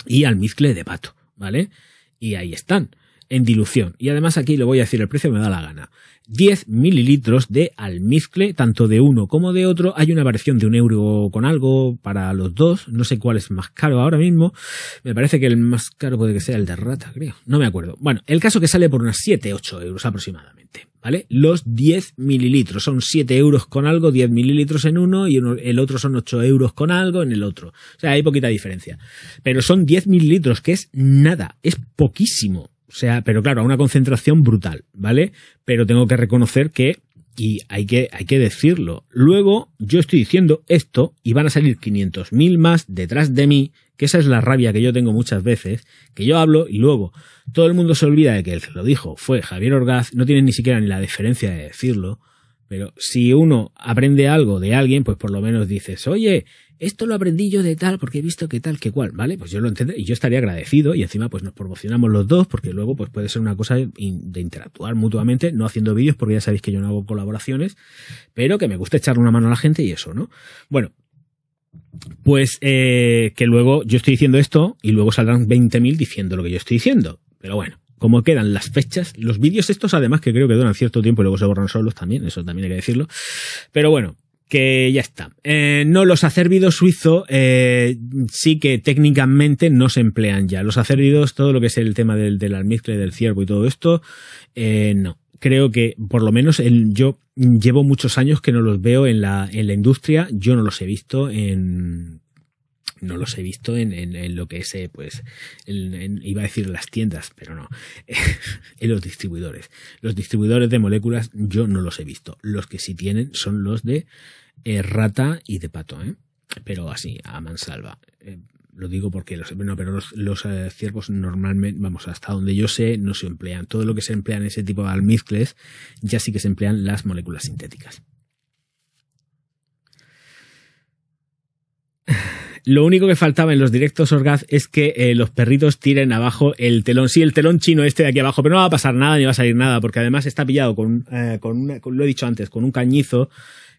y almizcle de pato, ¿vale? Y ahí están en dilución. Y además aquí le voy a decir el precio, me da la gana. 10 mililitros de almizcle, tanto de uno como de otro. Hay una variación de un euro con algo para los dos. No sé cuál es más caro ahora mismo. Me parece que el más caro puede que sea el de rata, creo. No me acuerdo. Bueno, el caso que sale por unas 7, 8 euros aproximadamente. ¿Vale? Los 10 mililitros. Son 7 euros con algo, 10 mililitros en uno y el otro son 8 euros con algo en el otro. O sea, hay poquita diferencia. Pero son 10 mililitros, que es nada. Es poquísimo. O sea, pero claro, a una concentración brutal, ¿vale? Pero tengo que reconocer que, y hay que, hay que decirlo, luego yo estoy diciendo esto y van a salir 500.000 más detrás de mí, que esa es la rabia que yo tengo muchas veces, que yo hablo y luego todo el mundo se olvida de que el que lo dijo fue Javier Orgaz, no tiene ni siquiera ni la deferencia de decirlo, pero si uno aprende algo de alguien, pues por lo menos dices, oye, esto lo aprendí yo de tal porque he visto que tal, que cual, ¿vale? Pues yo lo entiendo y yo estaría agradecido y encima pues nos promocionamos los dos porque luego pues puede ser una cosa de interactuar mutuamente, no haciendo vídeos porque ya sabéis que yo no hago colaboraciones, pero que me gusta echarle una mano a la gente y eso, ¿no? Bueno, pues eh, que luego yo estoy diciendo esto y luego saldrán 20.000 diciendo lo que yo estoy diciendo. Pero bueno, como quedan las fechas, los vídeos estos además que creo que duran cierto tiempo y luego se borran solos también, eso también hay que decirlo. Pero bueno, que ya está. Eh, no, los acervidos suizos eh, sí que técnicamente no se emplean ya. Los acervidos, todo lo que es el tema del, del almizcle, del ciervo y todo esto, eh, no. Creo que, por lo menos, yo llevo muchos años que no los veo en la, en la industria. Yo no los he visto en no los he visto en, en, lo que es, eh, pues, iba a decir las tiendas, pero no, en los distribuidores. Los distribuidores de moléculas yo no los he visto. Los que sí tienen son los de eh, rata y de pato, ¿eh? pero así, a mansalva. Eh, lo digo porque los, pero los, ciervos normalmente, vamos, hasta donde yo sé, no se emplean. Todo lo que se emplea en ese tipo de almizcles ya sí que se emplean las moléculas sintéticas. Lo único que faltaba en los directos Orgaz es que eh, los perritos tiren abajo el telón. Sí, el telón chino este de aquí abajo, pero no va a pasar nada ni va a salir nada, porque además está pillado con, eh, con, una, lo he dicho antes, con un cañizo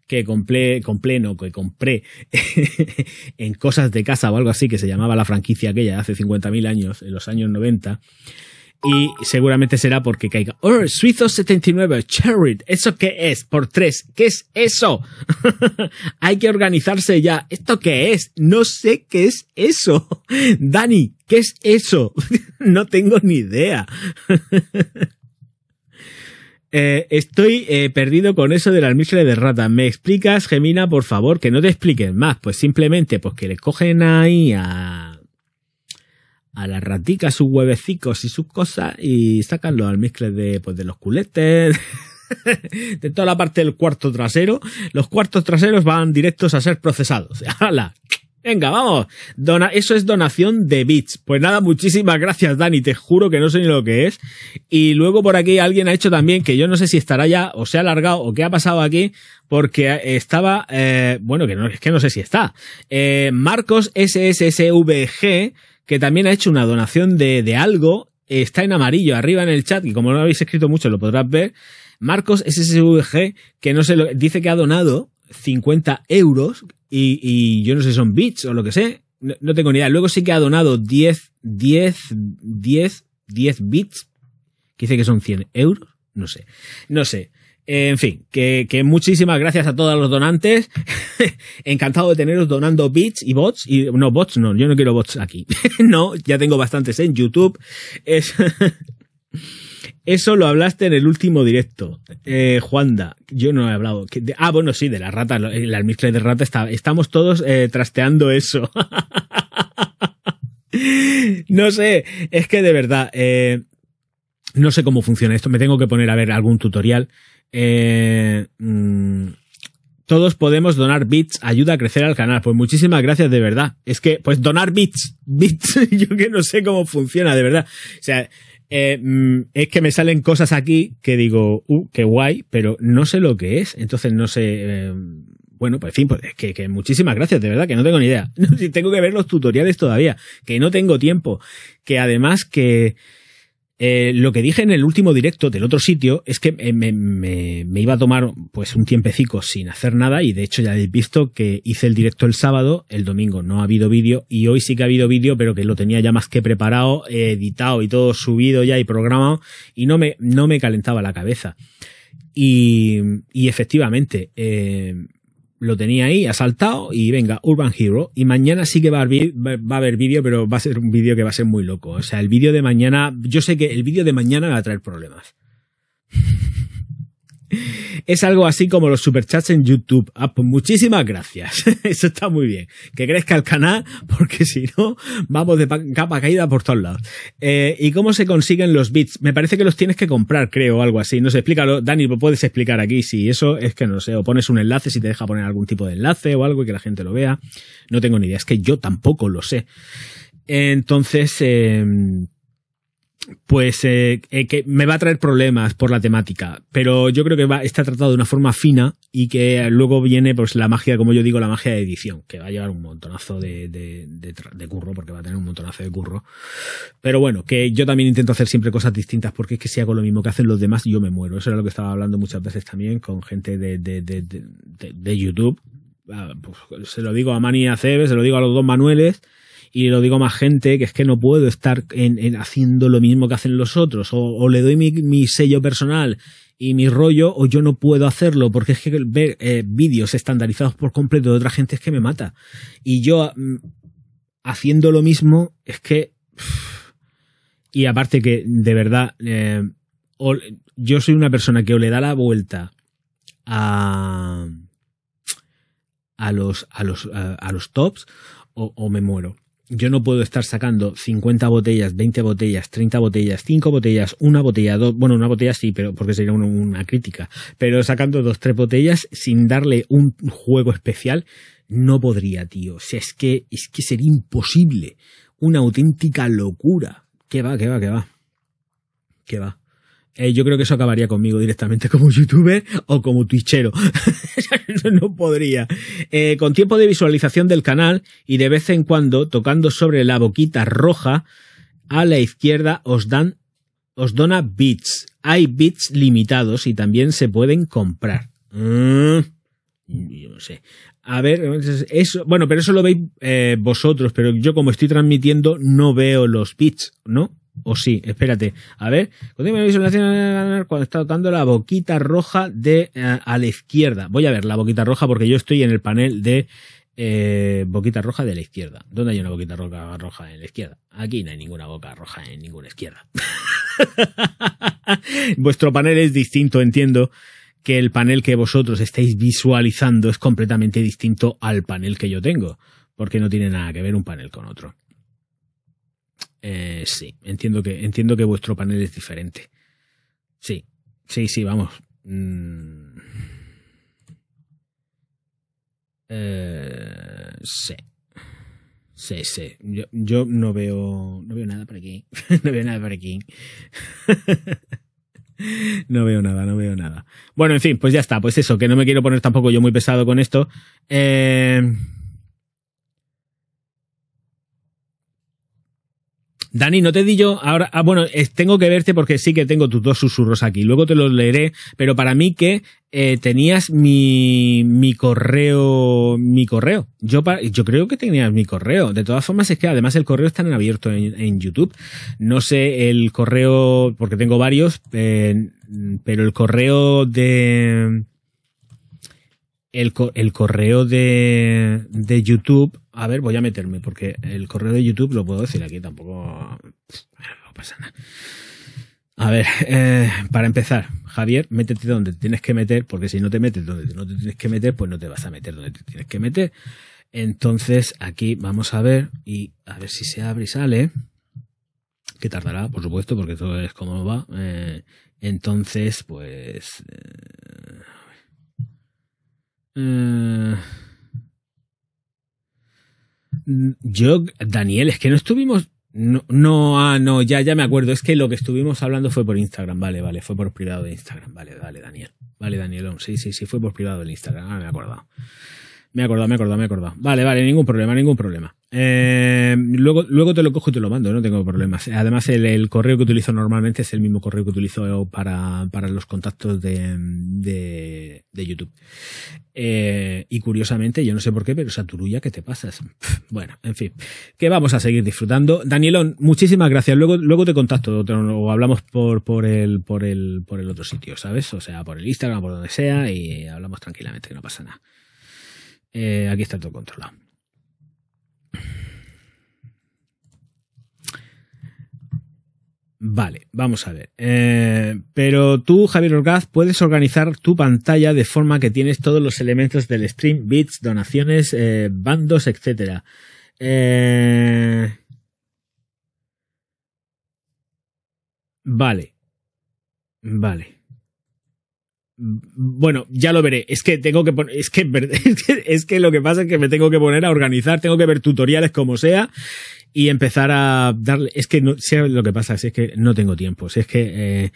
que compré, compré no, que compré en cosas de casa o algo así, que se llamaba la franquicia aquella hace 50.000 años, en los años 90 y seguramente será porque caiga. Oh, Suizo 79, Cherry, ¿eso qué es? Por tres, ¿qué es eso? Hay que organizarse ya. ¿Esto qué es? No sé qué es eso. Dani, ¿qué es eso? no tengo ni idea. Eh, estoy eh, perdido con eso del almizcle de rata. ¿Me explicas, Gemina, por favor? Que no te expliquen más. Pues simplemente, pues que le cogen ahí a a las raticas sus huevecicos y sus cosas y sacan los almizcles de, pues, de los culetes, de toda la parte del cuarto trasero. Los cuartos traseros van directos a ser procesados. ¡Hala! Venga, vamos. Dona eso es donación de bits. Pues nada, muchísimas gracias, Dani. Te juro que no sé ni lo que es. Y luego por aquí alguien ha hecho también, que yo no sé si estará ya o se ha alargado o qué ha pasado aquí, porque estaba, eh, bueno, que no, es que no sé si está. Eh, Marcos SSSVG que también ha hecho una donación de, de algo, está en amarillo arriba en el chat, y como no lo habéis escrito mucho lo podrás ver. Marcos SSVG, que no sé, dice que ha donado 50 euros, y, y yo no sé son bits o lo que sé, no, tengo ni idea. Luego sí que ha donado 10, 10, 10, 10 bits, que dice que son 100 euros, no sé, no sé. En fin, que, que, muchísimas gracias a todos los donantes. Encantado de teneros donando bits y bots. Y, no, bots no, yo no quiero bots aquí. no, ya tengo bastantes en YouTube. Es, eso lo hablaste en el último directo. Eh, Juanda, yo no he hablado. ah, bueno, sí, de la rata, el almizcle de rata. Está, estamos todos eh, trasteando eso. no sé, es que de verdad, eh, no sé cómo funciona esto. Me tengo que poner a ver algún tutorial. Eh, mm, todos podemos donar bits, ayuda a crecer al canal. Pues muchísimas gracias, de verdad. Es que, pues donar bits, bits, yo que no sé cómo funciona, de verdad. O sea, eh, mm, es que me salen cosas aquí que digo, uh, qué guay, pero no sé lo que es. Entonces no sé. Eh, bueno, pues en fin, pues que, que, muchísimas gracias, de verdad, que no tengo ni idea. tengo que ver los tutoriales todavía, que no tengo tiempo. Que además que eh, lo que dije en el último directo del otro sitio es que me, iba a tomar pues un tiempecico sin hacer nada y de hecho ya habéis visto que hice el directo el sábado, el domingo no ha habido vídeo y hoy sí que ha habido vídeo pero que lo tenía ya más que preparado, editado y todo subido ya y programado y no me, no me calentaba la cabeza. Y, y efectivamente, eh, lo tenía ahí, asaltado y venga, Urban Hero. Y mañana sí que va a haber, va a haber vídeo, pero va a ser un vídeo que va a ser muy loco. O sea, el vídeo de mañana, yo sé que el vídeo de mañana va a traer problemas. Es algo así como los superchats en YouTube. Ah, pues muchísimas gracias. Eso está muy bien. Que crezca el canal, porque si no, vamos de capa caída por todos lados. Eh, ¿Y cómo se consiguen los bits? Me parece que los tienes que comprar, creo, o algo así. No sé, explícalo. Dani, ¿lo puedes explicar aquí? Si eso es que no sé, o pones un enlace si te deja poner algún tipo de enlace o algo y que la gente lo vea. No tengo ni idea. Es que yo tampoco lo sé. Entonces, eh, pues eh, eh, que me va a traer problemas por la temática, pero yo creo que va, está tratado de una forma fina y que luego viene pues la magia, como yo digo, la magia de edición, que va a llevar un montonazo de, de, de, curro, porque va a tener un montonazo de curro. Pero bueno, que yo también intento hacer siempre cosas distintas, porque es que si hago lo mismo que hacen los demás, yo me muero. Eso era lo que estaba hablando muchas veces también con gente de, de YouTube. Ah, pues, se lo digo a Mani y a Cebe, se lo digo a los dos Manueles y lo digo a más gente, que es que no puedo estar en, haciendo lo mismo que hacen los otros, o, le doy mi, sello personal y mi rollo, o yo no puedo hacerlo, porque es que ver eh, vídeos estandarizados por completo de otra gente es que me mata. Y yo mm, haciendo lo mismo, es que... Y aparte que, de verdad, eh, yo soy una persona que o le da la vuelta a, a los, a los, a, los tops o me muero yo no puedo estar sacando 50 botellas, 20 botellas, 30 botellas, 5 botellas, una botella, dos, bueno, una botella sí, pero porque sería una, crítica, pero sacando dos, tres botellas sin darle un juego especial, no podría, tío. O sea, es que, es que sería imposible. Una auténtica locura. ¿Qué va, qué va, qué va? ¿Qué va? Eh, yo creo que eso acabaría conmigo directamente como youtuber o como twitchero. no podría. Eh, con tiempo de visualización del canal y de vez en cuando tocando sobre la boquita roja a la izquierda os dan os dona bits. Hay bits limitados y también se pueden comprar. Mm, yo no sé. A ver, eso, bueno, pero eso lo veis eh, vosotros, pero yo como estoy transmitiendo no veo los bits, ¿no? O sí, espérate. A ver, cuando está tocando la boquita roja de eh, a la izquierda. Voy a ver la boquita roja porque yo estoy en el panel de eh, boquita roja de la izquierda. ¿Dónde hay una boquita roja, roja en la izquierda? Aquí no hay ninguna boca roja en ninguna izquierda. Vuestro panel es distinto, entiendo que el panel que vosotros estáis visualizando es completamente distinto al panel que yo tengo, porque no tiene nada que ver un panel con otro. Eh, sí, entiendo que, entiendo que vuestro panel es diferente. Sí, sí, sí, vamos. Mm. Eh, sí. Sí, sí. Yo, yo, no veo. No veo nada por aquí. no veo nada por aquí. no veo nada, no veo nada. Bueno, en fin, pues ya está. Pues eso, que no me quiero poner tampoco yo muy pesado con esto. Eh. Dani, no te di yo ahora, ah, bueno, tengo que verte porque sí que tengo tus dos susurros aquí, luego te los leeré, pero para mí que eh, tenías mi, mi correo, mi correo. Yo, yo creo que tenías mi correo. De todas formas, es que además el correo está en abierto en, YouTube. No sé el correo, porque tengo varios, eh, pero el correo de, el, el correo de, de YouTube a ver, voy a meterme, porque el correo de YouTube lo puedo decir aquí, tampoco no pasa nada. A ver, eh, para empezar, Javier, métete donde tienes que meter, porque si no te metes donde no te tienes que meter, pues no te vas a meter donde te tienes que meter. Entonces, aquí vamos a ver, y a ver si se abre y sale, que tardará, por supuesto, porque todo es como va. Eh, entonces, pues... Eh, yo, Daniel, es que no estuvimos. No, no, ah, no, ya, ya me acuerdo. Es que lo que estuvimos hablando fue por Instagram. Vale, vale, fue por privado de Instagram. Vale, vale, Daniel. Vale, Danielón. Sí, sí, sí, fue por privado del Instagram. Ah, me he acordado. Me he acordado, me he acordado, me he acordado. Vale, vale, ningún problema, ningún problema. Eh, luego, luego te lo cojo y te lo mando, no tengo problemas. Además, el, correo que utilizo normalmente es el mismo correo que utilizo para, para los contactos de, de, YouTube. Eh, y curiosamente, yo no sé por qué, pero esa turulla que te pasas. Bueno, en fin, que vamos a seguir disfrutando. Danielón, muchísimas gracias. Luego, luego te contacto o hablamos por, por, el, por, el, por el otro sitio, ¿sabes? O sea, por el Instagram, por donde sea, y hablamos tranquilamente, que no pasa nada. Eh, aquí está todo controlado. Vale, vamos a ver. Eh, pero tú, Javier Orgaz, puedes organizar tu pantalla de forma que tienes todos los elementos del stream, bits, donaciones, eh, bandos, etc. Vale. Vale. Bueno, ya lo veré. Es que tengo que poner, es que, es que lo que pasa es que me tengo que poner a organizar, tengo que ver tutoriales como sea y empezar a darle. Es que no, sé lo que pasa, es que no tengo tiempo. Si es que eh,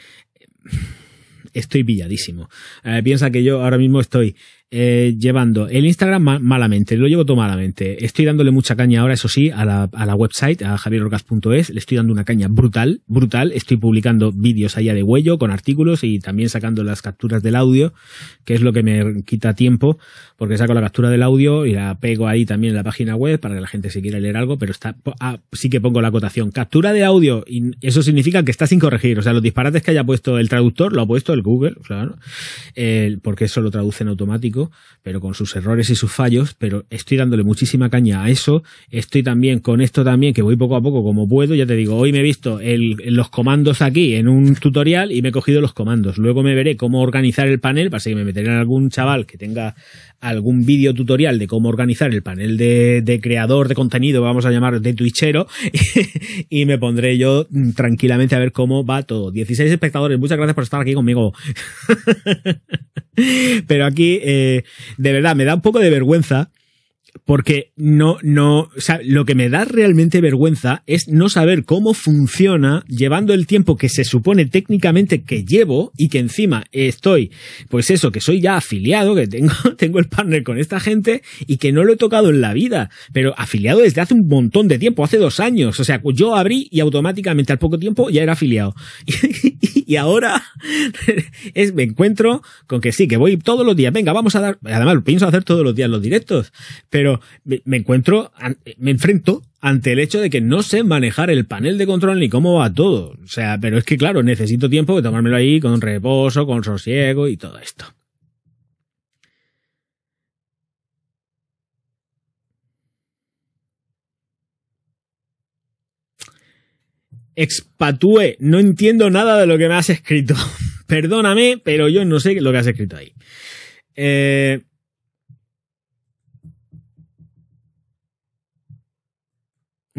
estoy pilladísimo. Eh, piensa que yo ahora mismo estoy eh, llevando el Instagram malamente, lo llevo todo malamente. Estoy dándole mucha caña ahora, eso sí, a la, a la website, a javierrocas.es, le estoy dando una caña brutal, brutal. Estoy publicando vídeos allá de huello con artículos y también sacando las capturas del audio, que es lo que me quita tiempo, porque saco la captura del audio y la pego ahí también en la página web para que la gente se quiera leer algo, pero está, ah, sí que pongo la acotación. Captura de audio, y eso significa que está sin corregir. O sea, los disparates que haya puesto el traductor, lo ha puesto el Google, claro, porque eso lo traduce en automático pero con sus errores y sus fallos, pero estoy dándole muchísima caña a eso, estoy también con esto también, que voy poco a poco como puedo, ya te digo, hoy me he visto los comandos aquí en un tutorial y me he cogido los comandos, luego me veré cómo organizar el panel, para que me meteré en algún chaval que tenga algún vídeo tutorial de cómo organizar el panel de, creador de contenido, vamos a llamar de Twitchero, y me pondré yo tranquilamente a ver cómo va todo. 16 espectadores, muchas gracias por estar aquí conmigo. Pero aquí, eh, de verdad, me da un poco de vergüenza porque no, no, o sea, lo que me da realmente vergüenza es no saber cómo funciona llevando el tiempo que se supone técnicamente que llevo y que encima estoy, pues eso, que soy ya afiliado, que tengo, tengo el partner con esta gente y que no lo he tocado en la vida, pero afiliado desde hace un montón de tiempo, hace dos años, o sea, yo abrí y automáticamente al poco tiempo ya era afiliado. Y, ahora es, me encuentro con que sí, que voy todos los días, venga, vamos a dar, además pienso hacer todos los días los directos, pero me, encuentro, me enfrento ante el hecho de que no sé manejar el panel de control ni cómo va todo. O sea, pero es que claro, necesito tiempo de tomármelo ahí con reposo, con sosiego y todo esto. Expatúe, no entiendo nada de lo que me has escrito. Perdóname, pero yo no sé lo que has escrito ahí. Eh,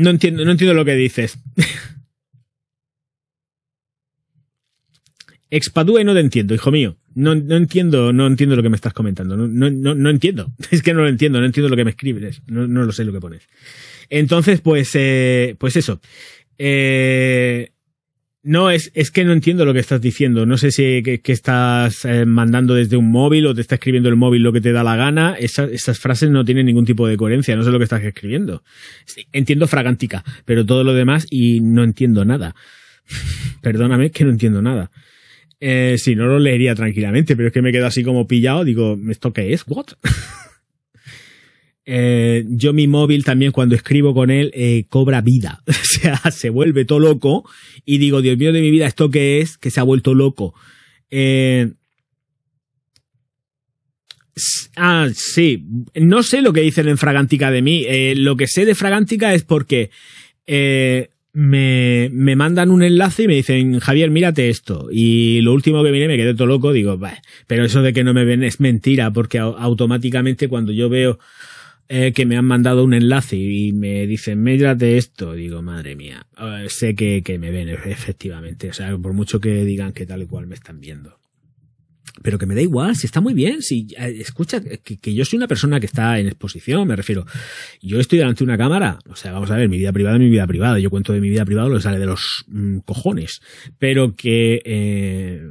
No entiendo, no entiendo lo que dices. Expadue no te entiendo, hijo mío. No, no, entiendo, no entiendo lo que me estás comentando. No, no, no, entiendo. Es que no lo entiendo, no entiendo lo que me escribes. No, lo sé lo que pones. Entonces, pues, eh, pues eso. Eh, no, es, es que no entiendo lo que estás diciendo. No sé si que, estás eh, mandando desde un móvil o te está escribiendo el móvil lo que te da la gana. esas frases no tienen ningún tipo de coherencia. No sé lo que estás escribiendo. entiendo fragántica, pero todo lo demás y no entiendo nada. Perdóname que no entiendo nada. Eh, si no lo leería tranquilamente, pero es que me quedo así como pillado. Digo, ¿esto qué es? ¿What? Eh, yo mi móvil también cuando escribo con él eh, cobra vida, o sea, se vuelve todo loco y digo, Dios mío de mi vida, ¿esto qué es? Que se ha vuelto loco. Eh, ah, sí, no sé lo que dicen en Fragántica de mí, lo que sé de Fragántica es porque me, me, mandan un enlace y me dicen, Javier, mírate esto. Y lo último que miré me quedé todo loco, digo, pero eso de que no me ven es mentira, porque automáticamente cuando yo veo eh, que me han mandado un enlace y me dicen, de esto, digo, madre mía, eh, sé que, me ven efectivamente, o sea, por mucho que digan que tal y cual me están viendo. Pero que me da igual, si está muy bien, si eh, escucha, que, yo soy una persona que está en exposición, me refiero, yo estoy delante de una cámara, o sea, vamos a ver, mi vida privada es mi vida privada, yo cuento de mi vida privada lo que sale de los mm, cojones, pero que,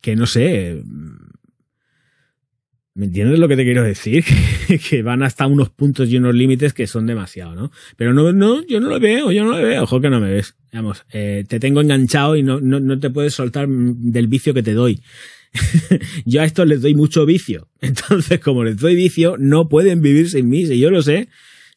que no sé, ¿Me entiendes lo que te quiero decir? que van hasta unos puntos y unos límites que son demasiado, ¿no? Pero no, no, yo no lo veo, yo no lo veo. Ojo que no me ves. Vamos, eh, te tengo enganchado y no, no, no te puedes soltar del vicio que te doy. yo a estos les doy mucho vicio. Entonces, como les doy vicio, no pueden vivir sin mí. Si yo lo sé,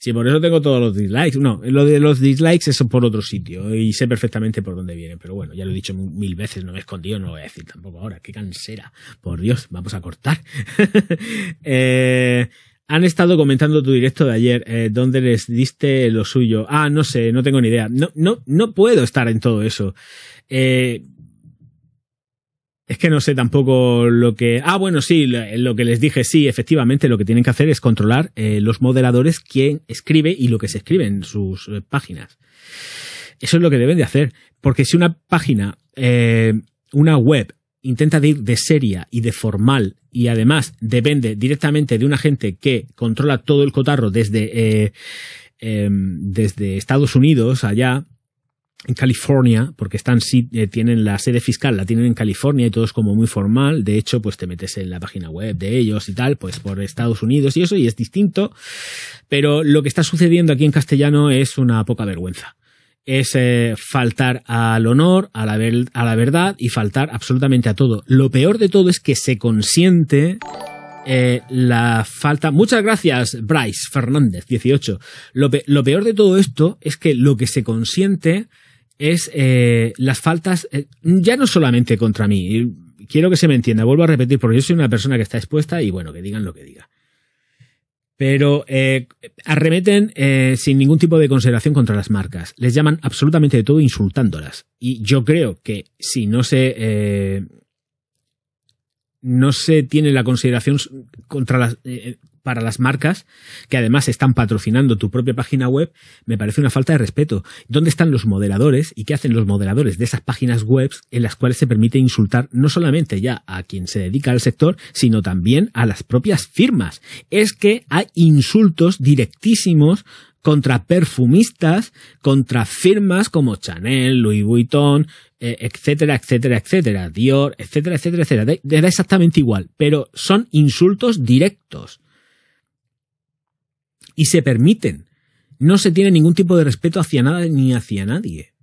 si por eso tengo todos los dislikes. No, lo de los dislikes es por otro sitio y sé perfectamente por dónde vienen. Pero bueno, ya lo he dicho mil veces, no me he escondido, no lo voy a decir tampoco ahora. Qué cansera. Por Dios, vamos a cortar. eh, han estado comentando tu directo de ayer, eh, ¿dónde les diste lo suyo? Ah, no sé, no tengo ni idea. No, no, no puedo estar en todo eso. Eh, es que no sé tampoco lo que... Ah, bueno, sí, lo que les dije, sí, efectivamente lo que tienen que hacer es controlar eh, los moderadores quién escribe y lo que se escribe en sus eh, páginas. Eso es lo que deben de hacer, porque si una página, eh, una web, intenta ir de seria y de formal y además depende directamente de una gente que controla todo el cotarro desde desde Estados Unidos allá en California, porque están eh, tienen la sede fiscal, la tienen en California y todo es como muy formal. De hecho, pues te metes en la página web de ellos y tal, pues por Estados Unidos y eso, y es distinto. Pero lo que está sucediendo aquí en castellano es una poca vergüenza. Es eh, faltar al honor, a la, a la verdad y faltar absolutamente a todo. Lo peor de todo es que se consiente eh, la falta. Muchas gracias, Bryce Fernández, 18. Lo, lo, peor de todo esto es que lo que se consiente es eh, las faltas, eh, ya no solamente contra mí, quiero que se me entienda, vuelvo a repetir, porque yo soy una persona que está expuesta y bueno, que digan lo que diga. Pero eh, arremeten sin ningún tipo de consideración contra las marcas. Les llaman absolutamente de todo insultándolas. Y yo creo que si no se no se tiene la consideración contra las, para las marcas que además están patrocinando tu propia página web, me parece una falta de respeto. ¿Dónde están los moderadores y qué hacen los moderadores de esas páginas web en las cuales se permite insultar no solamente ya a quien se dedica al sector, sino también a las propias firmas? Es que hay insultos directísimos contra perfumistas, contra firmas como Chanel, Louis Vuitton, eh, etcétera, etcétera, etcétera, Dior, etcétera, etcétera, etcétera. Da exactamente igual, pero son insultos directos y se permiten. No se tiene ningún tipo de respeto hacia nada ni hacia nadie.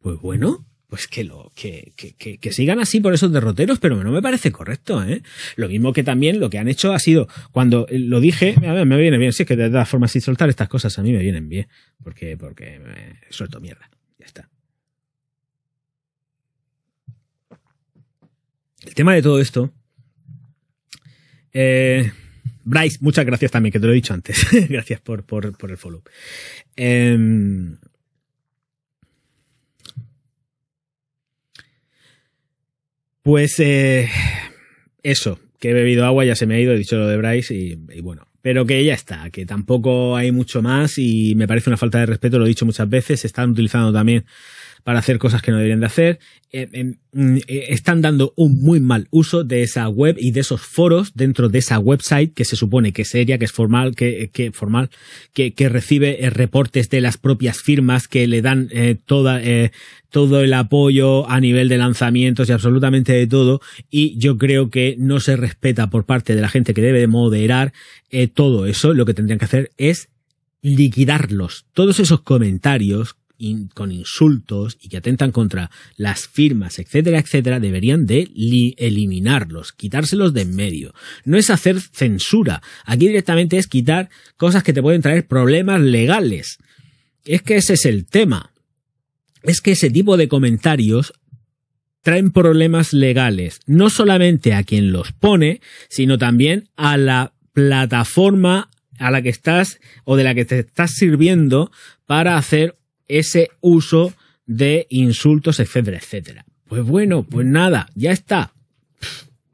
Pues bueno, pues que lo que, que, que, sigan así por esos derroteros, pero no me parece correcto, ¿eh? Lo mismo que también lo que han hecho ha sido, cuando lo dije, a ver, me viene bien, si es que de todas formas sin soltar estas cosas a mí me vienen bien, porque, porque suelto mierda, ya está. El tema de todo esto, eh, Bryce, muchas gracias también, que te lo he dicho antes. gracias por, por, por, el follow. Em, pues eh, eso, que he bebido agua, ya se me ha ido, he dicho lo de Bryce y, bueno, pero que ya está, que tampoco hay mucho más y me parece una falta de respeto, lo he dicho muchas veces, se están utilizando también para hacer cosas que no deberían de hacer. Eh, em, mm, eh, están dando un muy mal uso de esa web y de esos foros dentro de esa website que se supone que es seria, que es formal, que, que formal, que, que recibe eh, reportes de las propias firmas que le dan toda, todo el apoyo a nivel de lanzamientos y absolutamente de todo. Y yo creo que no se respeta por parte de la gente que debe moderar todo eso. Lo que tendrían que hacer es liquidarlos. Todos esos comentarios con insultos y que atentan contra las firmas, etcétera, etcétera, deberían de eliminarlos, quitárselos de en medio. No es hacer censura. Aquí directamente es quitar cosas que te pueden traer problemas legales. Es que ese es el tema. Es que ese tipo de comentarios traen problemas legales, no solamente a quien los pone, sino también a la plataforma a la que estás o de la que te estás sirviendo para hacer ese uso de insultos, etcétera, etcétera. Pues bueno, pues nada, ya está.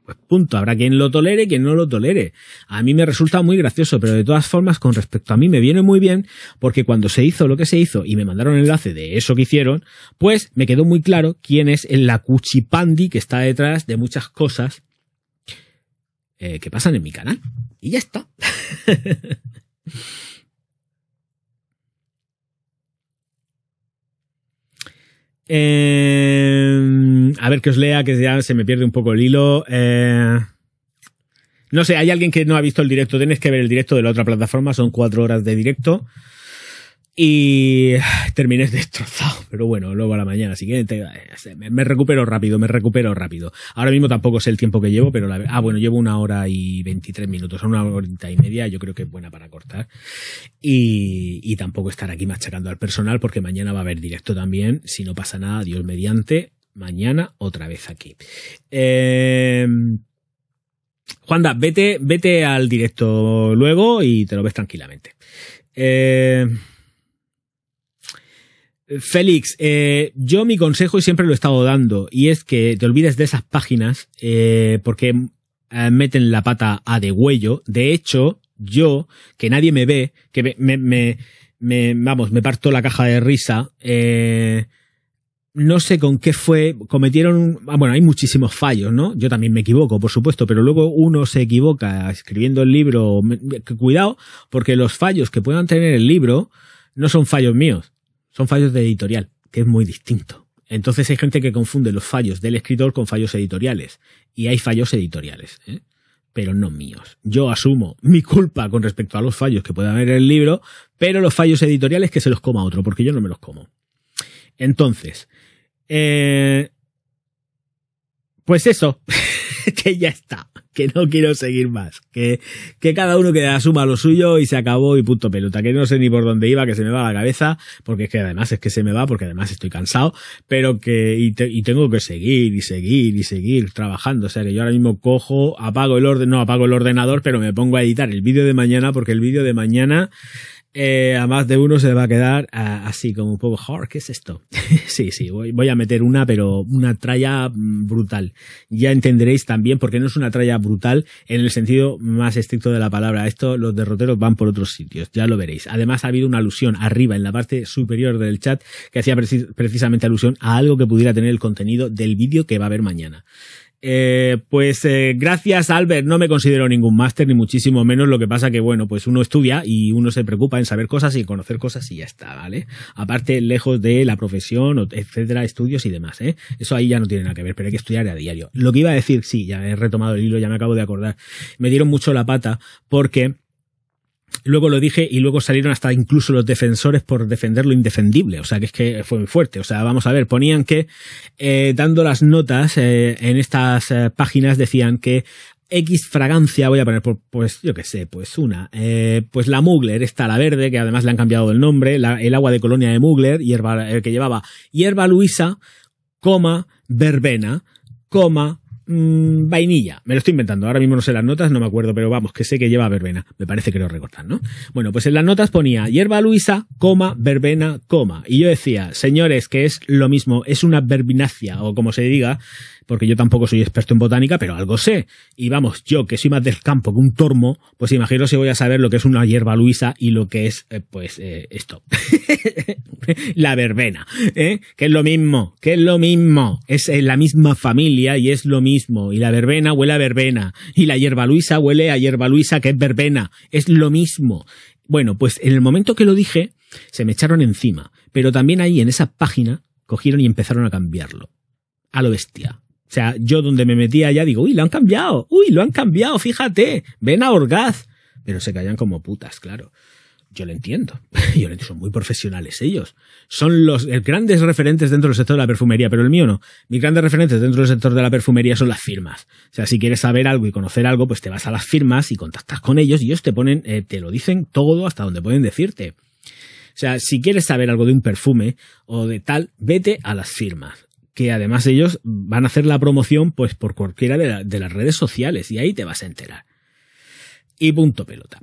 Pues punto, habrá quien lo tolere y quien no lo tolere. A mí me resulta muy gracioso, pero de todas formas, con respecto a mí me viene muy bien, porque cuando se hizo lo que se hizo y me mandaron el enlace de eso que hicieron, pues me quedó muy claro quién es el cuchipandi que está detrás de muchas cosas eh, que pasan en mi canal. Y ya está. Eh, a ver que os lea, que ya se me pierde un poco el hilo. Eh, no sé, hay alguien que no ha visto el directo. Tienes que ver el directo de la otra plataforma. Son cuatro horas de directo y terminé destrozado. Pero bueno, luego a la mañana siguiente me recupero rápido, me recupero rápido. Ahora mismo tampoco sé el tiempo que llevo, pero la, ah, bueno, llevo una hora y veintitrés minutos, una horita y media, yo creo que es buena para cortar. Y, y tampoco estar aquí machacando al personal porque mañana va a haber directo también. Si no pasa nada, Dios mediante, mañana otra vez aquí. Eh, Juanda, vete, vete al directo luego y te lo ves tranquilamente. Eh, Félix, eh, yo mi consejo y siempre lo he estado dando y es que te olvides de esas páginas eh, porque eh, meten la pata a de huello. De hecho, yo, que nadie me ve, que me, me, me, vamos, me parto la caja de risa, no sé con qué fue, cometieron, ah, bueno, hay muchísimos fallos, ¿no? Yo también me equivoco, por supuesto, pero luego uno se equivoca escribiendo el libro, cuidado, porque los fallos que puedan tener el libro no son fallos míos, son fallos de editorial, que es muy distinto. Entonces hay gente que confunde los fallos del escritor con fallos editoriales, y hay fallos editoriales, ¿eh? pero no míos. Yo asumo mi culpa con respecto a los fallos que pueda haber en el libro, pero los fallos editoriales que se los coma otro, porque yo no me los como. Entonces, eh, pues eso, que ya está, que no quiero seguir más, que, que cada uno que asuma lo suyo y se acabó y punto pelota, que no sé ni por dónde iba, que se me va la cabeza, porque es que además es que se me va, porque además estoy cansado, pero que, y, y tengo que seguir y seguir y seguir trabajando, o sea que yo ahora mismo cojo, apago el orden, no apago el ordenador, pero me pongo a editar el vídeo de mañana, porque el vídeo de mañana eh, a más de uno se le va a quedar así como un poco, ¿qué es esto? sí, sí, voy, a meter una, pero una tralla mm, brutal. Ya entenderéis también porque no es una tralla brutal en el sentido más estricto de la palabra. Esto, los derroteros van por otros sitios, ya lo veréis. Además, ha habido una alusión arriba en la parte superior del chat que hacía precisamente alusión a algo que pudiera tener el contenido del vídeo que va a haber mañana. Eh, pues eh, gracias Albert, no me considero ningún máster ni muchísimo menos, lo que pasa que bueno, pues uno estudia y uno se preocupa en saber cosas y conocer cosas y ya está, ¿vale? Aparte, lejos de la profesión, etcétera, estudios y demás, ¿eh? Eso ahí ya no tiene nada que ver, pero hay que estudiar a diario. Lo que iba a decir, sí, ya he retomado el hilo, ya me acabo de acordar. Me dieron mucho la pata porque Luego lo dije y luego salieron hasta incluso los defensores por defender lo indefendible. O sea, que es que fue muy fuerte. O sea, vamos a ver, ponían que, eh, dando las notas eh, en estas eh, páginas, decían que X fragancia, voy a poner, pues yo qué sé, pues una, pues la Mugler, esta la verde, que además le han cambiado el nombre, el agua de colonia de Mugler, hierba, que llevaba hierba luisa, coma, verbena, coma, Mm, vainilla. Me lo estoy inventando. Ahora mismo no sé las notas, no me acuerdo, pero vamos, que sé que lleva verbena. Me parece que lo recortan, ¿no? Bueno, pues en las notas ponía hierba luisa, coma, verbena, coma. Y yo decía, señores, que es lo mismo, es una verbinacia, o como se diga, porque yo tampoco soy experto en botánica, pero algo sé. Y vamos, yo que soy más del campo que un tormo, pues imagino si voy a saber lo que es una hierba luisa y lo que es, eh, pues, eh, esto. la verbena, ¿eh? Que es lo mismo, que es lo mismo. Es la misma familia y es lo mismo. Y la verbena huele a verbena. Y la hierba luisa huele a hierba luisa que es verbena. Es lo mismo. Bueno, pues en el momento que lo dije, se me echaron encima. Pero también ahí en esa página cogieron y empezaron a cambiarlo. A lo bestia. O sea, yo donde me metía ya digo, uy, lo han cambiado, uy, lo han cambiado, fíjate, ven a Orgaz. Pero se callan como putas, claro. Yo lo entiendo. Yo lo entiendo. Son muy profesionales ellos. Son los grandes referentes dentro del sector de la perfumería, pero el mío no. Mis grandes referentes dentro del sector de la perfumería son las firmas. O sea, si quieres saber algo y conocer algo, pues te vas a las firmas y contactas con ellos y ellos te ponen, eh, te lo dicen todo hasta donde pueden decirte. O sea, si quieres saber algo de un perfume o de tal, vete a las firmas que además ellos van a hacer la promoción pues por cualquiera de, las redes sociales y ahí te vas a enterar. Y punto pelota.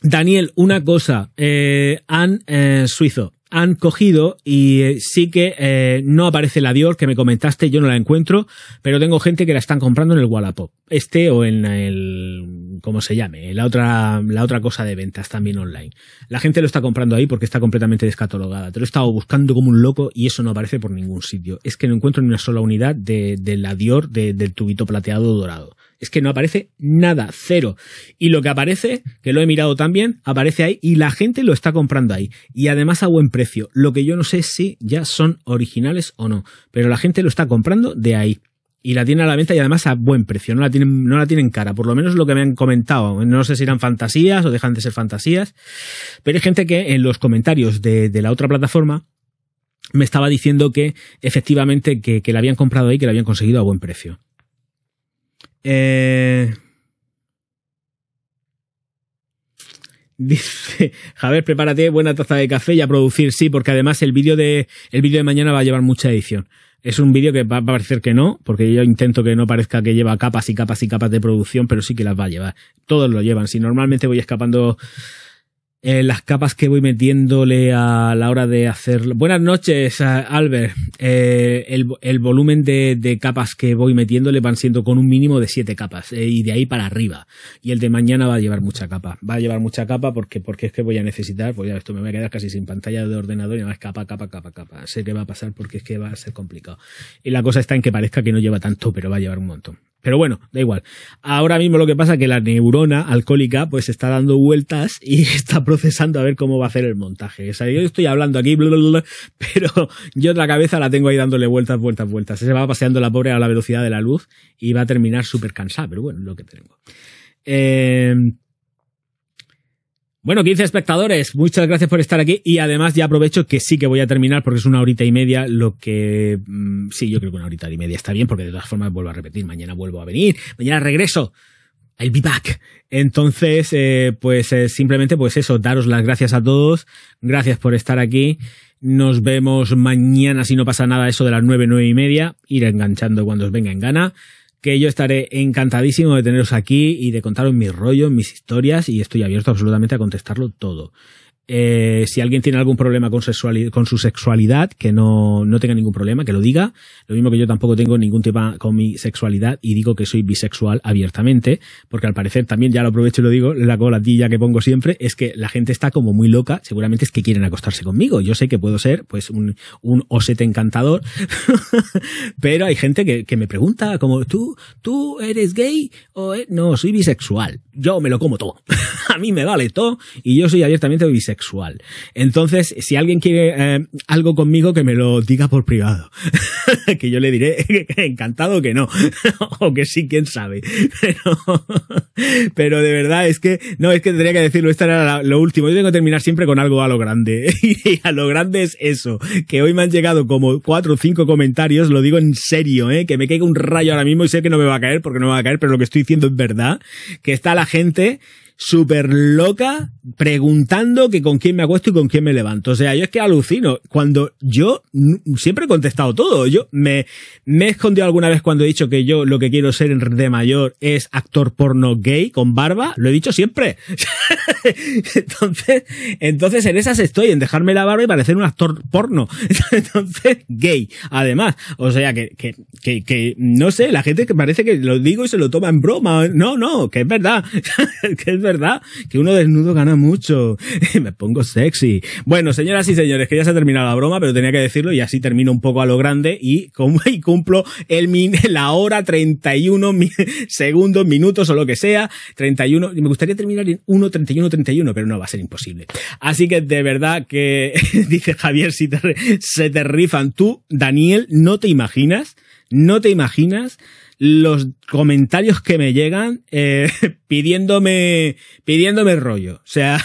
Daniel, una cosa, eh, han eh, suizo, han cogido y eh, sí que eh, no aparece la Dior que me comentaste, yo no la encuentro, pero tengo gente que la están comprando en el Wallapop, este o en el, ¿cómo se llame? La otra, la otra cosa de ventas también online. La gente lo está comprando ahí porque está completamente descatalogada. Te lo he estado buscando como un loco y eso no aparece por ningún sitio. Es que no encuentro ni una sola unidad de, de la Dior del tubito plateado dorado es que no aparece nada, cero. Y lo que aparece, que lo he mirado también, aparece ahí y la gente lo está comprando ahí. Y además a buen precio. Lo que yo no sé si ya son originales o no, pero la gente lo está comprando de ahí. Y la tiene a la venta y además a buen precio, no la tienen, no la tienen cara, por lo menos lo que me han comentado. No sé si eran fantasías o dejan de ser fantasías, pero hay gente que en los comentarios de, la otra plataforma me estaba diciendo que efectivamente que, que la habían comprado ahí, que la habían conseguido a buen precio. Eh... Dice, Javier, prepárate buena taza de café y a producir, sí, porque además el vídeo de, el vídeo de mañana va a llevar mucha edición. Es un vídeo que va a parecer que no, porque yo intento que no parezca que lleva capas y capas y capas de producción, pero sí que las va a llevar. Todos lo llevan. Si normalmente voy escapando eh, las capas que voy metiéndole a la hora de hacer. Buenas noches, Albert. Eh, el, volumen de, capas que voy metiéndole van siendo con un mínimo de siete capas eh, y de ahí para arriba. Y el de mañana va a llevar mucha capa. Va a llevar mucha capa porque, porque es que voy a necesitar, pues ya esto me voy a quedar casi sin pantalla de ordenador y más capa, capa, capa, capa. Sé que va a pasar porque es que va a ser complicado. Y la cosa está en que parezca que no lleva tanto, pero va a llevar un montón. Pero bueno, da igual. Ahora mismo lo que pasa es que la neurona alcohólica pues está dando vueltas y está procesando a ver cómo va a hacer el montaje. O sea, yo estoy hablando aquí, pero yo la cabeza la tengo ahí dándole vueltas, vueltas, vueltas. Se va paseando la pobre a la velocidad de la luz y va a terminar súper cansada, pero bueno, lo que tengo. Eh, bueno, 15 espectadores, muchas gracias por estar aquí y además ya aprovecho que sí que voy a terminar porque es una horita y media, lo que... Mm, sí, yo creo que una horita y media está bien porque de todas formas vuelvo a repetir, mañana vuelvo a venir, mañana regreso. I'll be back. Entonces, eh, pues eh, simplemente pues eso, daros las gracias a todos, gracias por estar aquí. Nos vemos mañana si no pasa nada eso de las nueve, nueve y media, ir enganchando cuando os venga en gana que yo estaré encantadísimo de teneros aquí y de contaros mis rollos, mis historias y estoy abierto absolutamente a contestarlo todo. Eh, si alguien tiene algún problema con, su sexualidad, que no, no, tenga ningún problema, que lo diga. Lo mismo que yo tampoco tengo ningún tema con mi sexualidad y digo que soy bisexual abiertamente, porque al parecer también, ya lo aprovecho y lo digo, la colatilla que pongo siempre es que la gente está como muy loca, seguramente es que quieren acostarse conmigo. Yo sé que puedo ser pues un, un osete encantador, pero hay gente que, que, me pregunta como, ¿tú, tú eres gay o no, soy bisexual? Yo me lo como todo. A mí me vale todo y yo soy abiertamente bisexual sexual. Entonces, si alguien quiere eh, algo conmigo, que me lo diga por privado. que yo le diré encantado que no. o que sí, quién sabe. Pero, pero de verdad es que, no, es que tendría que decirlo, esto era lo último. Yo tengo que terminar siempre con algo a lo grande. y a lo grande es eso, que hoy me han llegado como cuatro o cinco comentarios, lo digo en serio, ¿eh? que me caiga un rayo ahora mismo y sé que no me va a caer porque no me va a caer, pero lo que estoy diciendo es verdad, que está la gente súper loca preguntando que con quién me acuesto y con quién me levanto. O sea, yo es que alucino. Cuando yo siempre he contestado todo. Yo me, me he escondido alguna vez cuando he dicho que yo lo que quiero ser de mayor es actor porno gay con barba. Lo he dicho siempre. entonces, entonces en esas estoy, en dejarme la barba y parecer un actor porno. entonces, gay. Además, o sea que, que, que, que, no sé, la gente que parece que lo digo y se lo toma en broma. No, no, que es verdad. verdad que uno desnudo gana mucho. Me pongo sexy. Bueno, señoras y señores, que ya se ha terminado la broma, pero tenía que decirlo y así termino un poco a lo grande y, como, y cumplo el min, la hora 31 segundos, minutos o lo que sea. 31. Me gustaría terminar en 1, 31, 31, pero no va a ser imposible. Así que de verdad que, dice Javier, si te, se te rifan tú, Daniel, no te imaginas, no te imaginas los comentarios que me llegan eh, pidiéndome pidiéndome rollo. O sea,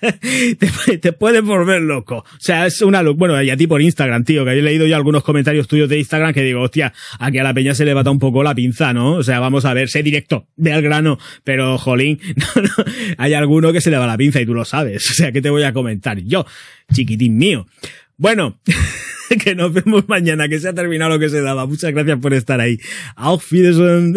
te, te, puedes volver loco. O sea, es una. Bueno, y a ti por Instagram, tío, que he leído ya algunos comentarios tuyos de Instagram que digo, hostia, aquí a la peña se le bata un poco la pinza, ¿no? O sea, vamos a ver, sé directo, ve al grano, pero jolín, hay alguno que se le va la pinza y tú lo sabes. O sea, ¿qué te voy a comentar? Yo, chiquitín mío. Bueno. que nos vemos mañana, que se ha terminado lo que se daba. Muchas gracias por estar ahí. Auf Wiedersehen.